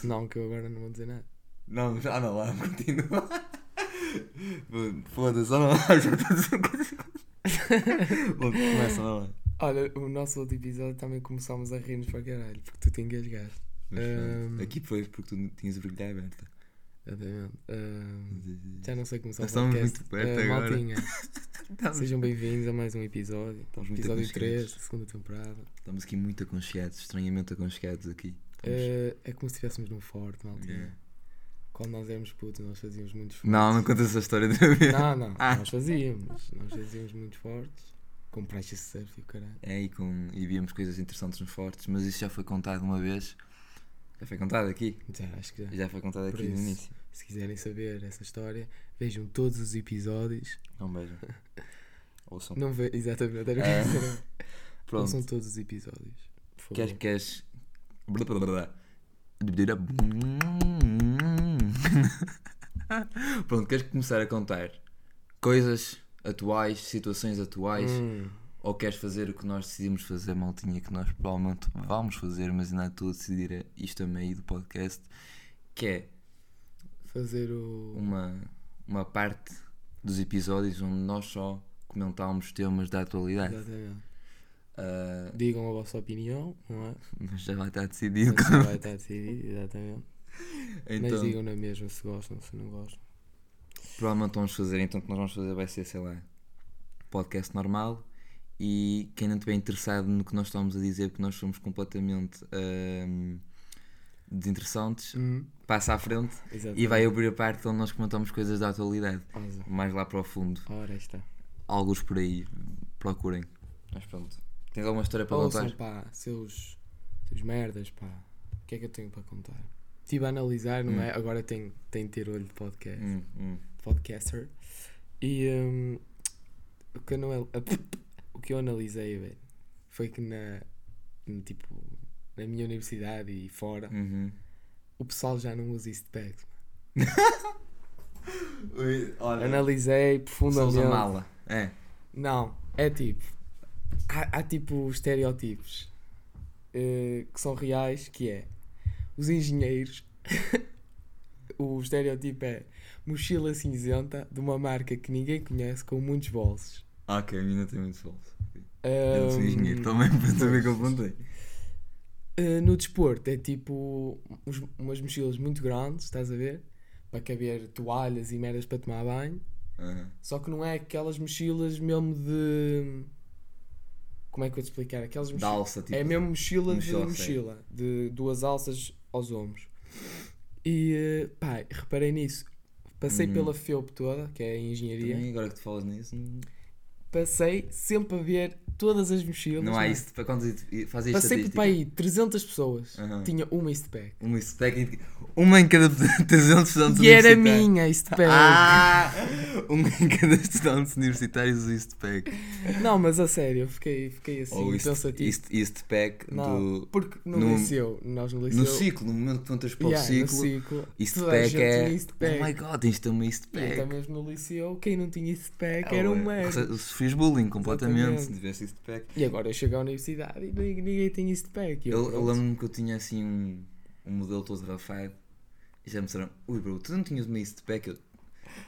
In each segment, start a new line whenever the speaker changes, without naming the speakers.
isso.
Não, que eu agora não vou dizer nada.
Não, já não lá, continua. Foda-se, não, já estou a dizer coisas. Bom, Começa, não é?
Olha, o nosso outro episódio também começámos a rir-nos para caralho, porque tu te engasgaste. Ahm.
Aqui foi porque tu tinhas a brilhar aberta.
Exatamente. Ahm, já não sei começar o
Estamos muito perto
Ah,
agora.
maltinha, sejam bem-vindos a mais um episódio.
Estamos
Episódio
aconchegados.
3 da segunda temporada.
estamos aqui muito aconchegados, estranhamente aconchegados aqui.
Ah, é como se estivéssemos num forte, maltinha.
Yeah.
Quando nós éramos putos, nós fazíamos muitos fortes.
Não, não conta essa história de vez.
Não, não,
Ah.
nós fazíamos. Nós fazíamos muito fortes. Com prancha de surf e o caralho.
É, e, com, e víamos coisas interessantes nos fortes, mas isso já foi contado uma vez. Já foi contado aqui.
Já, acho que já.
Já foi contado
Por
aqui no
isso.
início.
Se quiserem saber essa história, vejam todos os episódios.
Não beijam. Ouçam.
Não ve... Exatamente, era o que
Ah. Pronto.
Ouçam todos os episódios.
Queres, queres. Pronto, queres começar a contar coisas atuais, situações atuais,
Hum,
ou queres fazer o que nós decidimos fazer, maltinha, que nós provavelmente vamos fazer, mas ainda estou a decidir isto a meio do podcast, que é
fazer o.
uma, uma parte dos episódios onde nós só comentámos temas da atualidade.
Exatamente.
Ah,
Digam a vossa opinião, não é?
mas já vai estar decidido.
Mas já vai estar decidido, exatamente. Mas
então,
digam na mesma se gostam, se não gostam.
provavelmente vamos fazer, então o que nós vamos fazer vai ser, sei lá, podcast normal e quem não estiver interessado no que nós estamos a dizer, porque nós somos completamente ahm, desinteressantes,
Hum,
passa à frente
exatamente.
e vai abrir a parte onde nós comentamos coisas da atualidade,
Asa.
mais lá para o fundo.
Ora, está.
Alguns por aí, procurem. Mas pronto. Tens alguma história para
Ouçam,
contar?
pá, seus, seus merdas, pá. O que é que eu tenho para contar? Estive a analisar, não
Hum.
é? Agora tenho, tenho de ter olho de podcast.
Hum, hum.
podcaster. E hum, o, que eu não, o que eu analisei, velho, foi que na, tipo, na minha universidade e fora,
Uhum.
o pessoal já não usa East Bags.
Ui, Olha,
Analisei profundamente.
a mala. É.
Não, é tipo. Há, há tipo estereótipos eh, que são reais, que é os engenheiros. o estereótipo é mochila cinzenta de uma marca que ninguém conhece com muitos bolsos.
Ah, ok, a minha tem muitos bolsos. Eu sou engenheiro também, para saber que eu apontei.
eh, no desporto é tipo uns- umas mochilas muito grandes, estás a ver? Para caber toalhas e merdas para tomar banho.
Aham.
Só que não é aquelas mochilas mesmo de. Como é que eu vou te explicar? Aquelas mochilas.
alça, tipo.
É mesmo mochila,
mochila,
de mochila, de duas alças aos ombros. E eh, pá, reparei nisso. Passei
Uhum.
pela FEUP toda, que é a engenharia.
Também, agora que tu falas nisso, não,
Passei sempre a ver todas as mochilas.
não há
é?
isso. Para quando faz isto
Passei por para aí 300 pessoas.
Aham.
Tinha uma East Pack.
Uma Eastpack, uma em cada 300 estudantes
E era
universitários.
minha East Pack.
Ah! Uma em cada estudante universitário usa Eastpack.
Não, mas a sério, eu fiquei, fiquei assim,
Ou East,
pensativo.
East, Eastpack
Não,
do...
porque no,
no-
liceu, nós no liceu.
No ciclo, no momento que tu entras para o
Yeah, no
ciclo,
ciclo
Eastpack é...
East.
Oh my god, tens de ter uma
E
Eastpack.
até mesmo no liceu, quem não tinha East Pack era um merda.
Eu Sofrias bullying completamente se tivesse Eastpack.
E agora eu chego à universidade e ninguém, ninguém tem East Pack. E
Eu, eu
pronto.
lembro-me que eu tinha assim um, um modelo todo rafado e já me disseram, ui bro, tu não tinhas uma Eastpack? Eu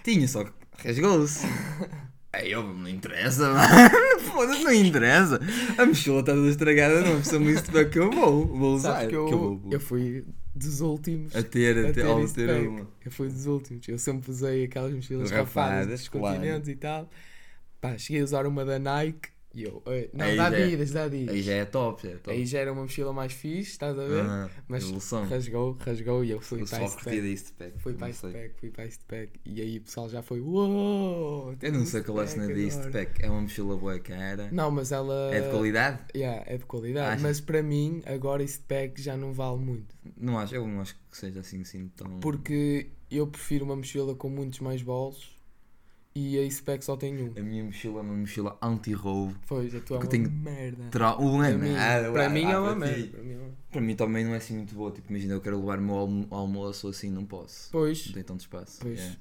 tinha, só que rasgou-se. Aí eu, não interessa, mano. Foda-se, não interessa. A mochila está toda estragada, não precisa uma Eastpack que eu vou, vou usar.
Sabes que eu,
que eu vou,
eu fui dos últimos
a ter, a
a
ter,
ter East
ter
Pack.
uma.
Eu fui dos últimos. Eu sempre usei aquelas mochilas
Rafadas,
rafadas dos
claro.
continentes e tal. Pá, cheguei a usar uma da Nike e eu. "Ei, Não,
Aí
da
já é-
Adidas, da Adidas.
Aí já é top, já é top.
Aí já era uma mochila mais fixe, estás a ver?
Ah,
Mas
evolução.
rasgou, rasgou e eu fui
Eu
para
curti
Pack.
Eastpack.
Fui para
sei.
Pack, fui para East Pack. E aí o pessoal já foi. Uou!
Eu não sei qual é a cena da Eastpack. É uma mochila boa cara.
Não, mas ela.
É de qualidade?
Yeah, é de qualidade.
Achas?
Mas para mim, agora East Pack já não vale muito.
Não acho, eu não acho que seja assim, assim tão.
Porque eu prefiro uma mochila com muitos mais bolsos e a Pack só tem um.
A minha mochila é uma mochila anti-roubo.
Pois, a tua é uma merda.
Tra... Não é
Para mim,
nada,
para
lá,
mim é uma
para
merda. mim é uma-
Para mim também não é assim muito boa. Tipo, imagina, eu quero levar o meu almo- almoço assim, não posso.
Pois,
Não tem tanto espaço.
Pois.
é.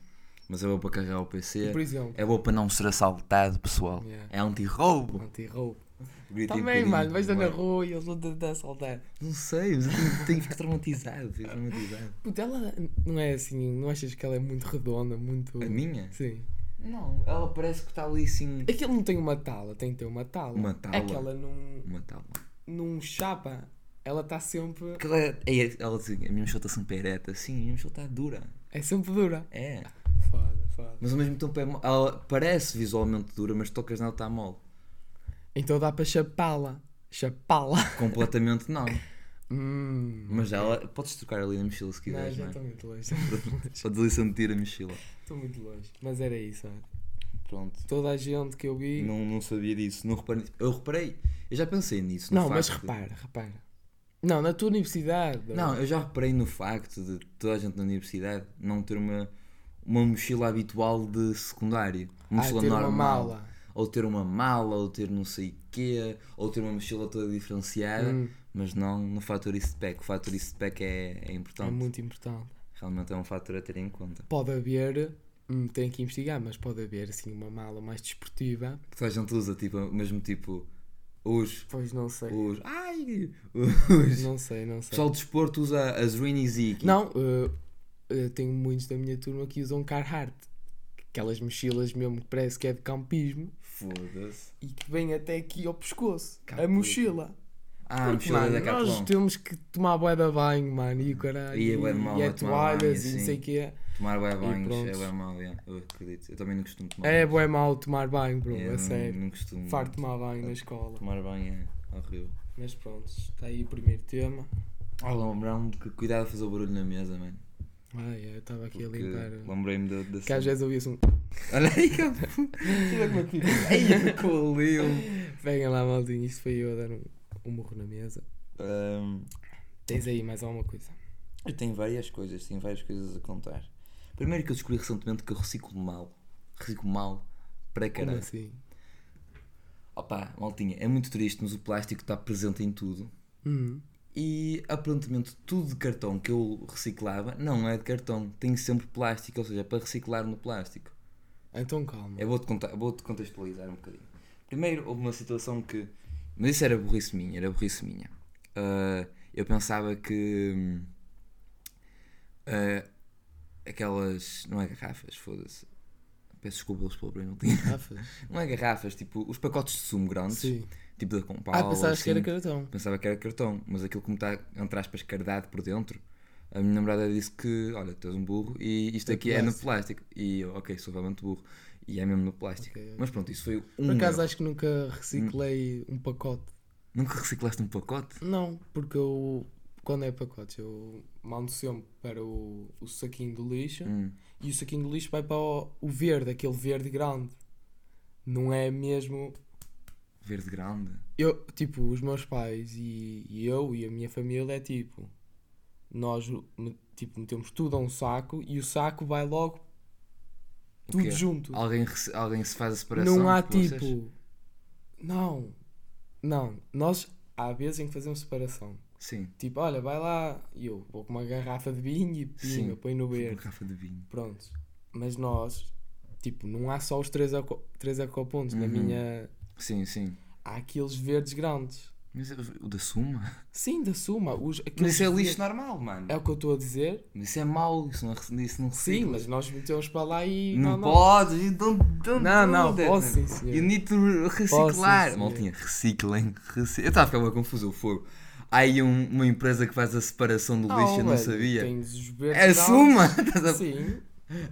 Mas é boa para carregar o PC.
por exemplo,
É boa para não ser assaltado, pessoal.
Yeah.
É anti-roubo.
anti-roubo.
Um
Também,
bocadinho,
mano, vais na rua e eles vão tentar assaltar.
Não sei, mas eu tenho, que ficar traumatizado. Traumatizado.
Puta, ela não é assim, não achas que ela é muito redonda, muito.
A minha?
Sim.
Não, ela parece que está ali assim.
Aquilo não tem uma tala, tem que ter uma tala.
Uma tala?
É que ela não,
Uma tábua.
não chapa. Ela está sempre.
Porque ela, é, é- ela diz, a minha mochila está sempre ereta. Sim, a minha mochila está dura.
É sempre dura.
É.
Foda, foda.
Mas ao mesmo tempo é, ela parece visualmente dura, mas tocas nela está mole.
Então dá para chapá-la. Chapá-la.
Completamente não.
Hum.
Mas ela, podes trocar ali na mochila se
Não,
quiseres,
já estou muito longe.
é? Podes ali sentir a mochila.
Estou muito longe. Mas era isso, olha.
Pronto.
Toda a gente que eu vi.
Não, não sabia disso. Não reparei. Eu reparei. Eu já pensei nisso.
Não, mas
facto de-
repara, repara. Não, na tua universidade.
Não, eu já reparei no facto de toda a gente na universidade não ter uma, uma mochila habitual de secundário. Uma
ah,
mochila
ter
normal.
uma mala.
Ou ter uma mala, ou ter não sei quê, ou ter uma mochila toda diferenciada,
Hum,
mas não no fator pack. O fator pack é, é
é
importante.
muito importante.
Realmente é um fator a ter em conta.
Pode haver, hum, tem que investigar, mas pode haver assim uma mala mais desportiva.
Toda a gente usa, tipo, mesmo tipo, os.
Pois não sei.
os ai! Os.
Não sei, não
O
sei.
pessoal de desporto usa as Rainy Ziki.
Não, uh, uh, tenho muitos da minha turma que usam Carhartt. Aquelas mochilas mesmo que parece que é de campismo
Foda-se.
e que vem até aqui ao pescoço.
Caputa.
A mochila.
Ah, a
Porque,
mochila
mano,
da
nós temos que tomar bué de banho, mano, e o caralho.
E é de mal
e é
a
toalhas
banho,
e não
sim.
sei o quê.
Tomar bué
E
banhos é bué mal, é. eu acredito. Eu também não costumo tomar
É
banho.
bué mau tomar banho, bro,
É,
a
não-
sério.
Não costumo.
Farto tomar banho na escola.
Tomar banho é horrível.
Mas pronto, está aí o primeiro tema.
Ah, lembrar-me de que cuidado a fazer o barulho na mesa, mano.
Ai, eu estava aqui a
Porque
limpar.
lembrei-me da
Que às vezes ouvia-se um.
Olha aí, que. Como é que. Ai, ficou lindo.
Peguem lá, maldinho, isto foi eu a dar um, um murro na mesa.
Ahm,
Tens aí mais alguma coisa?
eu tenho várias coisas, tenho várias coisas a contar. Primeiro que eu descobri recentemente que eu reciclo mal. Reciclo mal para
Como
caralho.
assim?
Opa, maltinha, é muito triste, mas o plástico está presente em tudo.
Hum.
E aparentemente tudo de cartão que eu reciclava não é de cartão, tem sempre plástico, ou seja, é para reciclar no plástico.
Então calma.
Eu vou-te contar- vou-te contextualizar um bocadinho. Primeiro houve uma situação que. Mas isso era burrice minha, era burrice minha. Ah, eu pensava que. ah, aquelas. Não é garrafas, foda-se. Peço desculpa pelos palavrões, não tinha.
Garrafas?
Não é garrafas, tipo os pacotes de sumo grandes,
Sim.
tipo da Compal.
Ah, pensavas que era
assim.
cartão.
Pensava que era cartão, mas aquilo como está, entre aspas, cardado por dentro, a minha namorada disse que, olha, tu és um burro e isto
É
aqui é no plástico. E eu, ok, sou realmente burro. E é mesmo no plástico.
Ok, ok.
Mas pronto, isso foi um.
Por acaso
erro.
acho que nunca reciclei um pacote.
Nunca reciclaste um pacote?
Não, porque eu. Quando é pacotes, eu mando sempre para o, o saquinho do lixo
Hum.
e o saquinho do lixo vai para o, o verde, aquele verde grande. Não é mesmo.
Verde grande.
Eu, tipo, os meus pais e, e eu e a minha família é tipo. Nós tipo, metemos tudo a um saco e o saco vai logo tudo junto.
Alguém, alguém se faz a separação?
Não há
de vocês?
tipo. Não. Não. Nós há vezes em que fazemos separação.
Sim.
Tipo, olha, vai lá e eu vou com uma garrafa de vinho e pinga, põe no
Uma
verde.
garrafa de vinho.
Pronto. Mas nós, tipo, não há só os três, três ecopontos. Na
Uhum.
minha.
Sim, sim.
Há aqueles verdes grandes.
Mas o da Suma?
Sim, da Suma. Os,
Mas isso é lixo normal, mano.
É o que eu estou a dizer.
Mas Isso é mau, isso não, isso não
Sim, mas nós metemos para lá e.
Não,
não.
don't
Não,
do
não,
that,
posso sim, senhor.
You need to reciclar. Maltinha, reciclem. reci- Eu estava a ficar uma confusão, o fogo. Há aí um- uma empresa que faz a separação do lixo, eu não sabia.
Tens os verdes
É
grandes.
Suma! A-
Sim.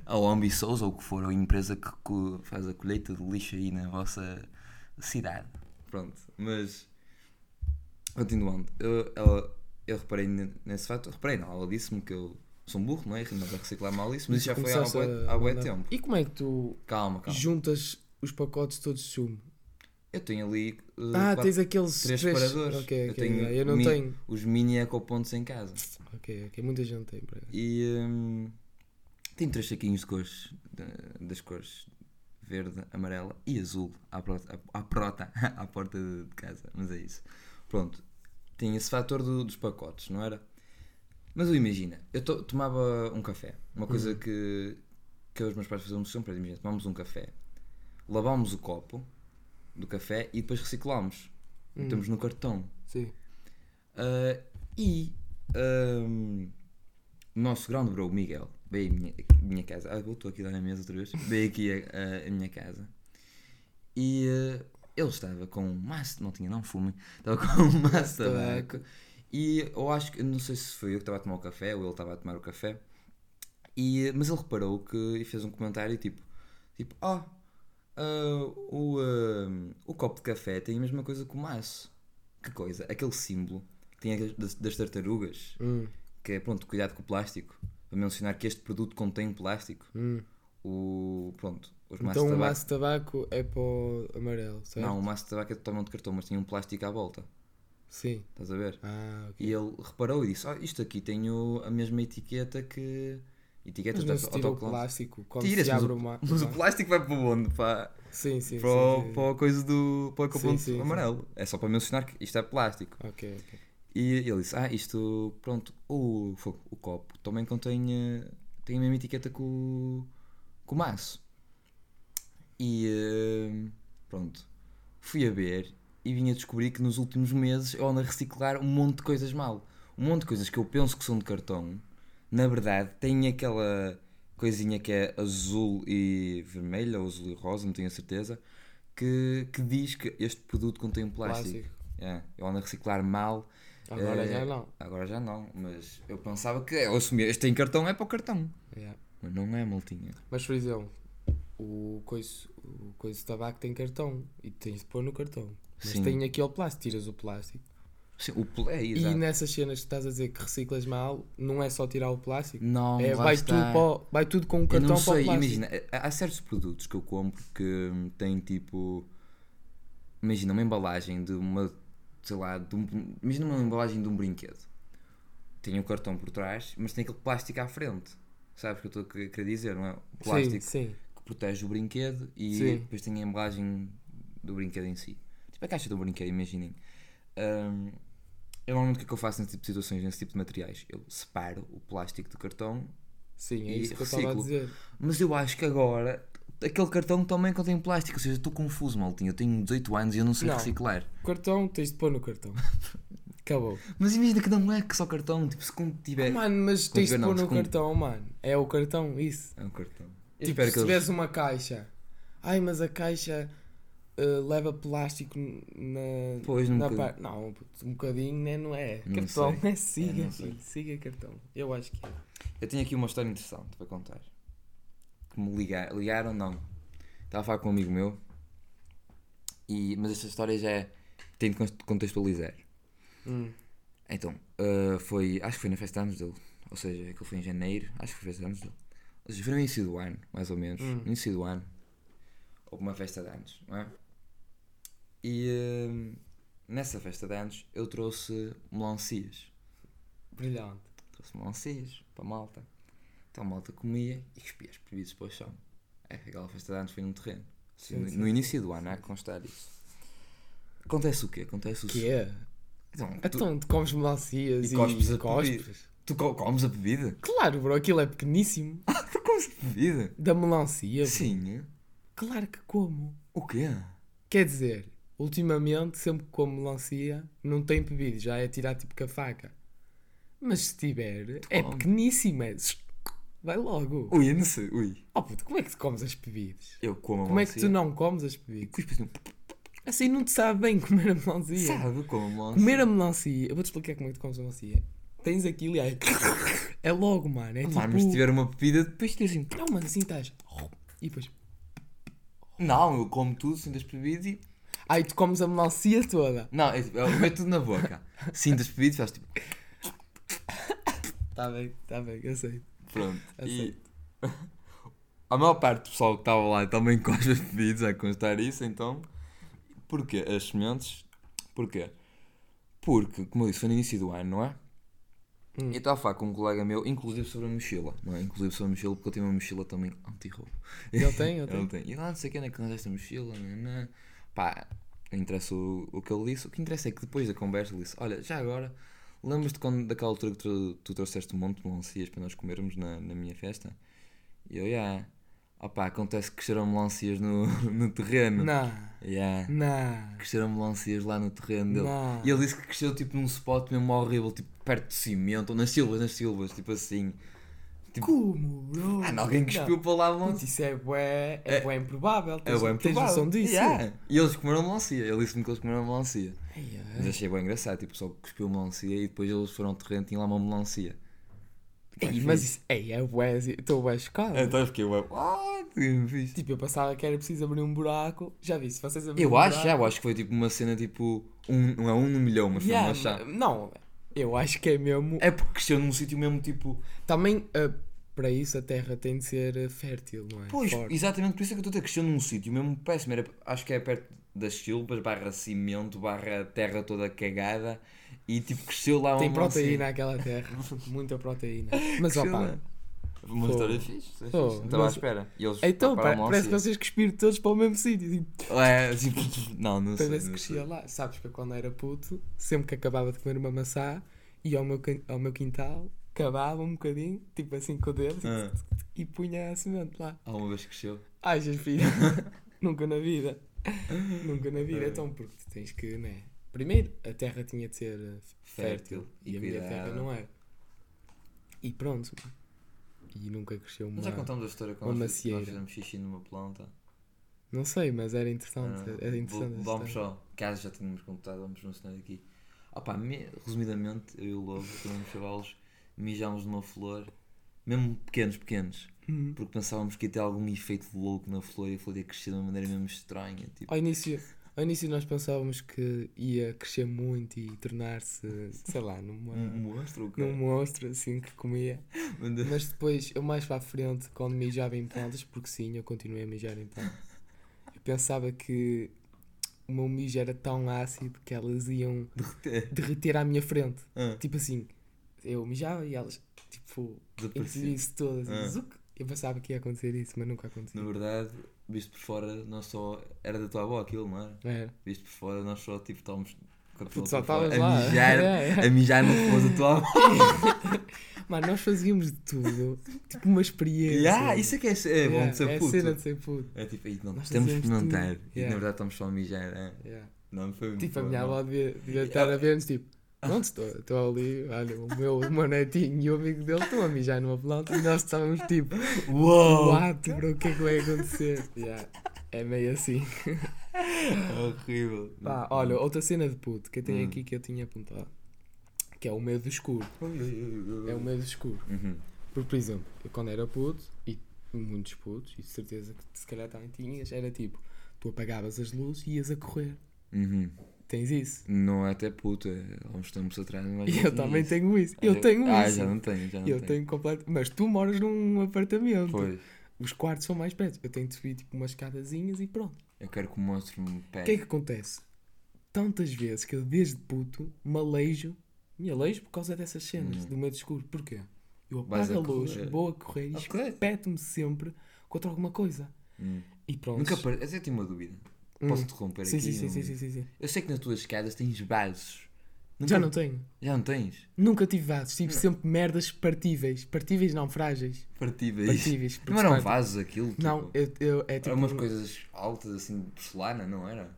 Ou Ambi Souza, ou o que for, a empresa que faz a colheita de lixo aí na vossa cidade. Pronto, mas. Continuando, eu, ela, eu reparei ne- nesse fato, reparei não, ela disse-me que eu sou um burro, não é? Que não a reciclar mal isso, mas isso já foi há
Começaste
bué-
a
há bué
mandar-
tempo.
E como é que tu
Calma, calma.
juntas os pacotes todos de sumo?
Eu tenho ali. uh,
Ah,
quatro-
tens aqueles
três
três
separadores.
Ok,
Eu
ok.
tenho
eu não
mi-
tenho.
os mini ecopontos em casa.
Ok, ok. Muita gente tem. para
E hum, tenho três saquinhos de cores, de- das cores verde, amarela e azul à porta, à, à porta, à porta de, de casa. Mas é isso. Pronto, tinha esse fator do- dos pacotes, não era? Mas eu imagina, eu to- tomava um café, uma coisa que, que eu e os meus pais fazemos sempre, imagina, tomámos um café, lavámos o copo do café e depois reciclámos.
Hum.
Metemos no cartão.
Sim.
Ah, e ahm, o nosso grande bro, Miguel, veio à minha, minha casa. Ah, voltou aqui dar na mesa outra vez. Veio aqui a, a- a minha casa. E ah, ele estava com um maço, não tinha, não fume, estava com um maço de tabaco. E eu acho que, não sei se foi eu que estava a tomar o café ou ele estava a tomar o café. E, mas ele reparou que e fez um comentário tipo, tipo, ah, ah, o, ah, o copo de café tem a mesma coisa que o maço. Que coisa? Aquele símbolo que tem das, das tartarugas,
Hum.
que é pronto, cuidado com o plástico. Para mencionar que este produto contém plástico.
Hum.
O, pronto, os
Então o maço de tabaco é para o amarelo, certo?
Não, o maço de tabaco é totalmente de cartão, mas tinha um plástico à volta.
Sim.
Estás a ver?
Ah, ok.
E ele reparou e disse: ah, Isto aqui tem o- a mesma etiqueta que. Etiqueta
Mas não se tira o plástico quando se
mas,
abre
o,
o ma-
mas o
ma-
plástico vai para onde? Para,
Sim, sim,
para, o,
sim, sim.
para a coisa do. para o
sim.
amarelo. É só para mencionar que isto é plástico.
Ok, ok.
E ele disse: Ah, isto. Pronto, o, o copo também contém. eh, tem a mesma etiqueta que o. que o maço. E. eh, pronto. Fui a ver e vim a descobrir que nos últimos meses eu ando a reciclar um monte de coisas mal. Um monte de coisas que eu penso que são de cartão. Na verdade, tem aquela coisinha que é azul e vermelho, ou azul e rosa, não tenho a certeza. Que, que diz que este produto contém plástico.
Plástico.
É, eu ando a reciclar mal.
Agora
Eh,
já não.
Agora já não, mas eu pensava que eu assumia, este tem cartão é para o cartão.
Yeah.
Mas não é, maltinha.
Mas por exemplo, o coiso, o coiso de tabaco tem cartão e tens de pôr no cartão. Mas
Sim.
tem aqui o plástico, tiras o plástico.
Sim, o pl- é,
E nessas cenas que estás a dizer que reciclas mal, não é só tirar o plástico.
Não,
é, vai,
está.
tudo o- vai tudo com o
Eu
cartão
não
para o
sei,
plástico.
imagina, há há certos produtos que eu compro que hum, têm tipo. Imagina uma embalagem de uma. Sei lá, de um, imagina uma embalagem de um brinquedo. Tem o cartão por trás, mas tem aquele plástico à frente. Sabes o que eu estou a querer querer dizer, não é? O plástico
Sim, sim.
Protege o brinquedo e
Sim.
depois tem a embalagem do brinquedo em si. Tipo a caixa do brinquedo, imaginem. Hum, eu normalmente o que é que eu faço nesse tipo de situações, nesse tipo de materiais? Eu separo o plástico do cartão,
Sim, é
E
isso que eu estava a dizer.
mas eu acho que agora aquele cartão também contém plástico, ou seja, estou confuso, maltinho. Eu tenho 18 anos e eu não sei
Não.
reciclar.
O cartão tens de pôr no cartão. Acabou.
Mas imagina que não é que só cartão, tipo, se quando tiver.
Mano, mas tens de
não,
pôr no cartão, mano. É o cartão, isso.
É um cartão.
Tipo, se tiveres uma caixa, ai, mas a caixa uh, leva plástico na,
Pois,
na parte. Não, um bocadinho né, não é.
Não
cartão
sei.
é siga,
Eu não sei.
filho, siga cartão. Eu acho que é.
Eu tenho aqui uma história interessante para contar. Que me ligar, ligaram, não. Estava a falar com um amigo meu. E, mas esta história já é. Tenho de contextualizar.
Hum,
Então, ah, foi. Acho que foi na festa de anos dele. Ou seja, aquilo foi em janeiro. Acho que foi festa de anos dele. Foi no início do ano, mais ou menos.
Hum.
No início do ano. Houve uma festa de anos, não é? E ah, nessa festa de anos eu trouxe melancias.
brilhante.
Trouxe melancias para a malta. Então a malta comia e cuspia os bebidos para o chão. É, aquela festa de anos foi num terreno. Assim,
Sim,
no,
sim,
no início
sim,
do ano, há que constar isso. Acontece o quê? Acontece o
Que é?
Então, tu,
Então, tu comes melancias
E
e,
cospes a
cospes.
tu co- comes a bebida?
Claro, bro, aquilo é pequeníssimo.
Tu comes a bebida?
Da melancia.
Sim.
Claro que como.
O quê?
Quer dizer, ultimamente, sempre que como melancia, não tem bebido, já é tirar tipo com a faca. Mas se tiver, é pequeníssima. é zzz, Vai logo.
Ui, eu não sei. Ui.
Oh puto, como é que tu comes as bebidas?
Eu como a
Como é que tu não comes as bebidas?
Assim.
Assim não te sabe bem comer a melancia.
Sabe como a melancia?
Comer a melancia, eu vou-te explicar como é que tu comes a melancia. Tens aquilo e aí. É logo, mano. É tipo.
Mano, mas se tiver uma bebida, depois tens assim.
Não, mano, assim estás. E depois.
Não, eu como tudo, sinto as bebidas e.
Aí tu comes a melancia toda.
Não, é tipo, eu meto tudo na boca. Sinto as bebidas e faço tipo.
Tá bem, tá bem, eu sei.
Pronto. E
Aceito.
a maior parte do pessoal que estava lá também cospe as bebidas a constar isso, então. Porquê? As sementes. Porquê? Porque, como eu disse, foi no início do ano, não é?
Hum.
Eu estava a falar com um colega meu, inclusive sobre a mochila, não é? Inclusive sobre a mochila, porque eu tenho uma mochila também anti-roubo.
Ele tem, ele tem.
Ele tem. E lá não sei quem é que esta mochila, nanã. Pá, não interessa o, o que ele disse. O que interessa é que depois da conversa ele disse: Olha, já agora, lembras-te quando, daquela altura que tu, tu trouxeste um monte de melancias para nós comermos na, na minha festa? E eu, já. Opá, acontece que cresceram melancias no, no terreno.
Não,
Yeah.
não,
Cresceram melancias lá no terreno dele.
não.
E ele disse que cresceu tipo num spot mesmo horrível, tipo perto de cimento, ou nas silvas, nas silvas, tipo assim. tipo-
Como, bro?
Ah, não, alguém cuspiu para lá.
Puto, Isso é bué, é
É-
bué improvável.
É
Tens,
bem
tens noção disso?
Yeah. E eles comeram melancia. Ele disse-me que eles comeram melancia.
Ai, ai.
Mas achei bem engraçado, tipo, só cuspiu melancia e depois eles foram ao terreno e tinham lá uma melancia.
Ei, mas isso, ei, é bué, estou bué chocado.
Então eu fiquei, ué, what? Que fixe.
Tipo, eu pensava que era preciso abrir um buraco. Já vi, se vocês abrirem
Eu
um
acho, já,
buraco...
eu acho que foi tipo uma cena tipo, um, não é um no milhão, mas
Yeah,
foi uma chave.
Não, eu acho que é mesmo...
É porque cresceu num sítio mesmo tipo.
Também, ah, para isso, a terra tem de ser ah, fértil, não é?
Pois,
Forte.
exatamente por isso é que eu estou a dizer, cresceu num sítio mesmo péssimo. Era, acho que é perto das silvas, barra cimento, barra terra toda cagada e tipo cresceu lá
Tem
uma
proteína aquela terra. Muita proteína. Mas, opá...
lá. Uma
Pô.
história fixe. estava à espera. E eles
Então,
uma
parece que vocês cuspiram todos para o mesmo sítio. Tipo,
É, tipo, não, não
para
sei.
se
não
crescia lá. Sabes que eu, quando era puto, sempre que acabava de comer uma maçã, ia ao meu, ao meu quintal, cavava um bocadinho, tipo assim com o dedo,
Ah,
e punha a semente lá.
alguma vez cresceu?
Ai, Jesus, filho. Nunca na vida. Nunca na vida.
É.
Então, porque tu tens que, né? Primeiro, a terra tinha de ser eh, fértil.
Fértil,
E a minha terra não era. E pronto. E nunca cresceu uma.
Mas já contamos a história
uma
quando nós,
macieira.
fizemos xixi numa planta.
Não sei, mas era interessante. Era interessante. essa
Vamos só, caso já tínhamos contado, vamos mencionar aqui. Opa, me- resumidamente, eu e o Lobo, quando éramos chavalos, mijámos numa flor, mesmo pequenos, pequenos,
Uhum.
porque pensávamos que ia ter algum efeito louco na flor e a flor ia crescer de uma maneira mesmo estranha. Tipo,
Ao início, ao início nós pensávamos que ia crescer muito e tornar-se, sei lá, numa,
um monstro,
num monstro assim que comia. Mas depois, eu mais para a frente, quando mijava em plantas, porque sim, eu continuei a mijar em plantas, eu pensava que o meu mijo era tão ácido que elas iam derreter à minha frente.
Ah,
Tipo assim, eu mijava e elas, tipo, isso todas.
Ah.
Eu pensava que ia acontecer isso, mas nunca aconteceu.
Na verdade, visto por fora, nós só. Era da tua avó aquilo, não era?
Era.
Visto por fora, nós só tipo estávamos com a pessoa
só
fora
estavas lá.
a mijar,
É, é.
a mijar no flor da tua avó.
Mano, nós fazíamos de tudo. Tipo uma experiência.
Yeah, isso é que é, é bom
Yeah,
de ser
é
puto.
cena de ser puto.
É tipo, aí, não,
Nós
temos de experimentar.
tudo.
E
Yeah.
na verdade estamos só a mijar. é.
Yeah.
Não, foi
Tipo, a
foi
minha
mal.
avó devia, devia estar a ver-nos, tipo, pronto, estou, estou ali, olha, o meu, o meu netinho e o amigo dele estão a mijar numa planta e nós estávamos tipo,
Uou!
what, bro, o que é que vai acontecer? Yeah, é meio assim.
Horrível.
Pá, olha, outra cena de puto que eu tenho
Hum.
aqui que eu tinha apontado, que é o medo escuro. É o medo escuro.
Uhum.
Porque, por exemplo, eu quando era puto, e muitos putos, e de certeza que se calhar também tinhas, era tipo, tu apagavas as luzes e ias a correr.
Uhum.
Tens isso?
Não é até puto, é há uns tempos atrás. Mas
eu também
isso.
tenho isso. Eu tenho
ah,
isso.
já não tenho, já não
Eu
tenho.
tenho completo. Mas tu moras num apartamento.
Pois,
Os quartos são mais perto. Eu tenho de subir tipo umas escadazinhas e pronto.
eu quero que o monstro me
O
pegue.
que é que acontece? Tantas vezes que eu desde puto me aleijo. Me aleijo por causa dessas cenas
Hum.
do medo escuro. Porquê? Eu apago a
a
luz, vou a correr e espeto-me sempre contra alguma coisa.
Hum.
E pronto.
Nunca par... Eu tenho uma dúvida.
Hum.
Posso interromper
Sim,
aqui?
sim, sim,
um-
sim, sim, sim, sim.
Eu sei que nas tuas escadas tens vasos. Nunca-
Já não tenho.
Já não tens?
Nunca tive vasos. Tive
Não.
sempre merdas partíveis. Partíveis não, frágeis.
Partíveis.
Partíveis.
Não eram vasos aquilo?
Não,
tipo,
eu, eu, é tipo.
Eram umas coisas altas assim de porcelana, não era?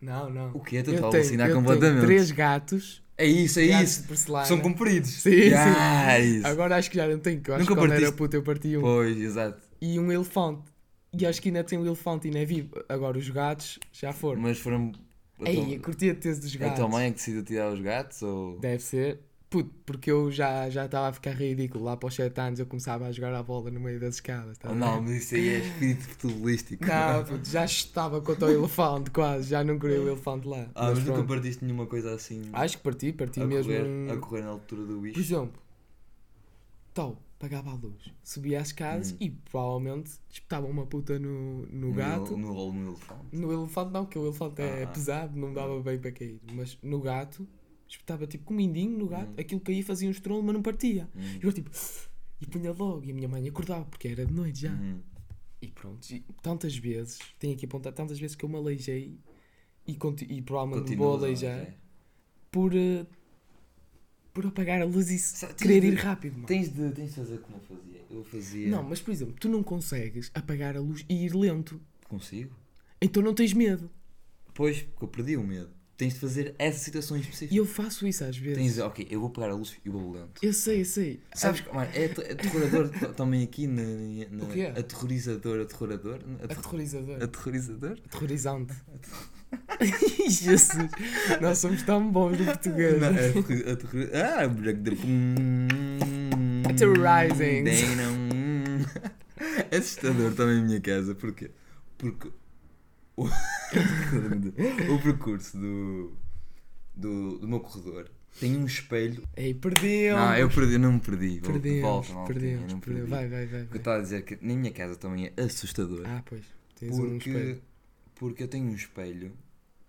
Não, não.
O quê? Tu
Eu
estás a alucinar
eu tenho
completamente.
três gatos.
É isso, é isso. São compridos.
Sim,
Yeah, é isso.
Agora acho que já não tenho, que eu acho
Nunca
que quando era
partiste-
puto eu parti um.
Pois, exato.
E um elefante. E acho que ainda tem um elefante e não é vivo. Agora os gatos já foram.
Mas foram. a
Ei,
tua-
eu curtia de ter dos
a
gatos.
tua mãe é que decidiu tirar os gatos? Ou...
Deve ser. Puto, porque eu já já estava a ficar ridículo. Lá para os 7 anos eu começava a jogar a bola no meio das escadas. tá
Oh,
a
não, mas isso aí é espírito futebolístico.
Não, puto, já estava contra o elefante quase. Já não queria o elefante lá.
Ah, mas, nunca
pronto.
partiste nenhuma coisa assim.
Acho que parti, parti
a,
mesmo.
correr, a correr na altura do
Por
bicho.
exemplo, tal, pagava a luz, subia às casas
Hum.
e provavelmente espetava uma puta no, no
No-
gato.
No, no, no elefante.
No elefante não, porque o elefante é
Ah.
pesado, não dava bem para cair. Mas no gato, espetava tipo com o mindinho no gato,
Hum.
aquilo caía fazia um estrolo, mas não partia.
Hum.
E eu tipo, e punha logo, e a minha mãe acordava, porque era de noite já.
Hum.
E pronto, e tantas vezes, tenho aqui apontado tantas vezes que eu me aleijei e, e provavelmente me vou aleijar por, eh, por apagar a luz e
Sabe,
querer
de-
ir rápido, mano.
Tens de, tens de fazer como eu fazia. Eu fazia.
Não, mas por exemplo, tu não consegues apagar a luz e ir lento.
Consigo?
Então não tens medo.
Pois, porque eu perdi o medo. Tens de fazer essa situação específica.
E eu faço isso às vezes.
Tens de ok, eu vou pegar a luz e vou lento.
Eu sei, eu sei.
Sabes que, mano, é ater- aterrorador também aqui na. na
O quê?
Aterrorizador, aterrorador? Ater-
Aterrorizador.
Aterrorizador?
Aterrorizante. Jesus, nós somos tão bons no português.
Não, é aterro- Ah,
Terrorizing.
É assustador também a minha casa. Porquê? Porque o, o percurso do, do, do meu corredor tem um espelho.
Ei, perdemos.
Não, eu perdi, não me perdi.
Perdemos,
volta,
perdemos,
não perdi.
Vai, vai, vai.
O que eu estava a dizer é que na minha casa também é assustador.
Ah, pois. Tens um
porque,
espelho.
Porque eu tenho um espelho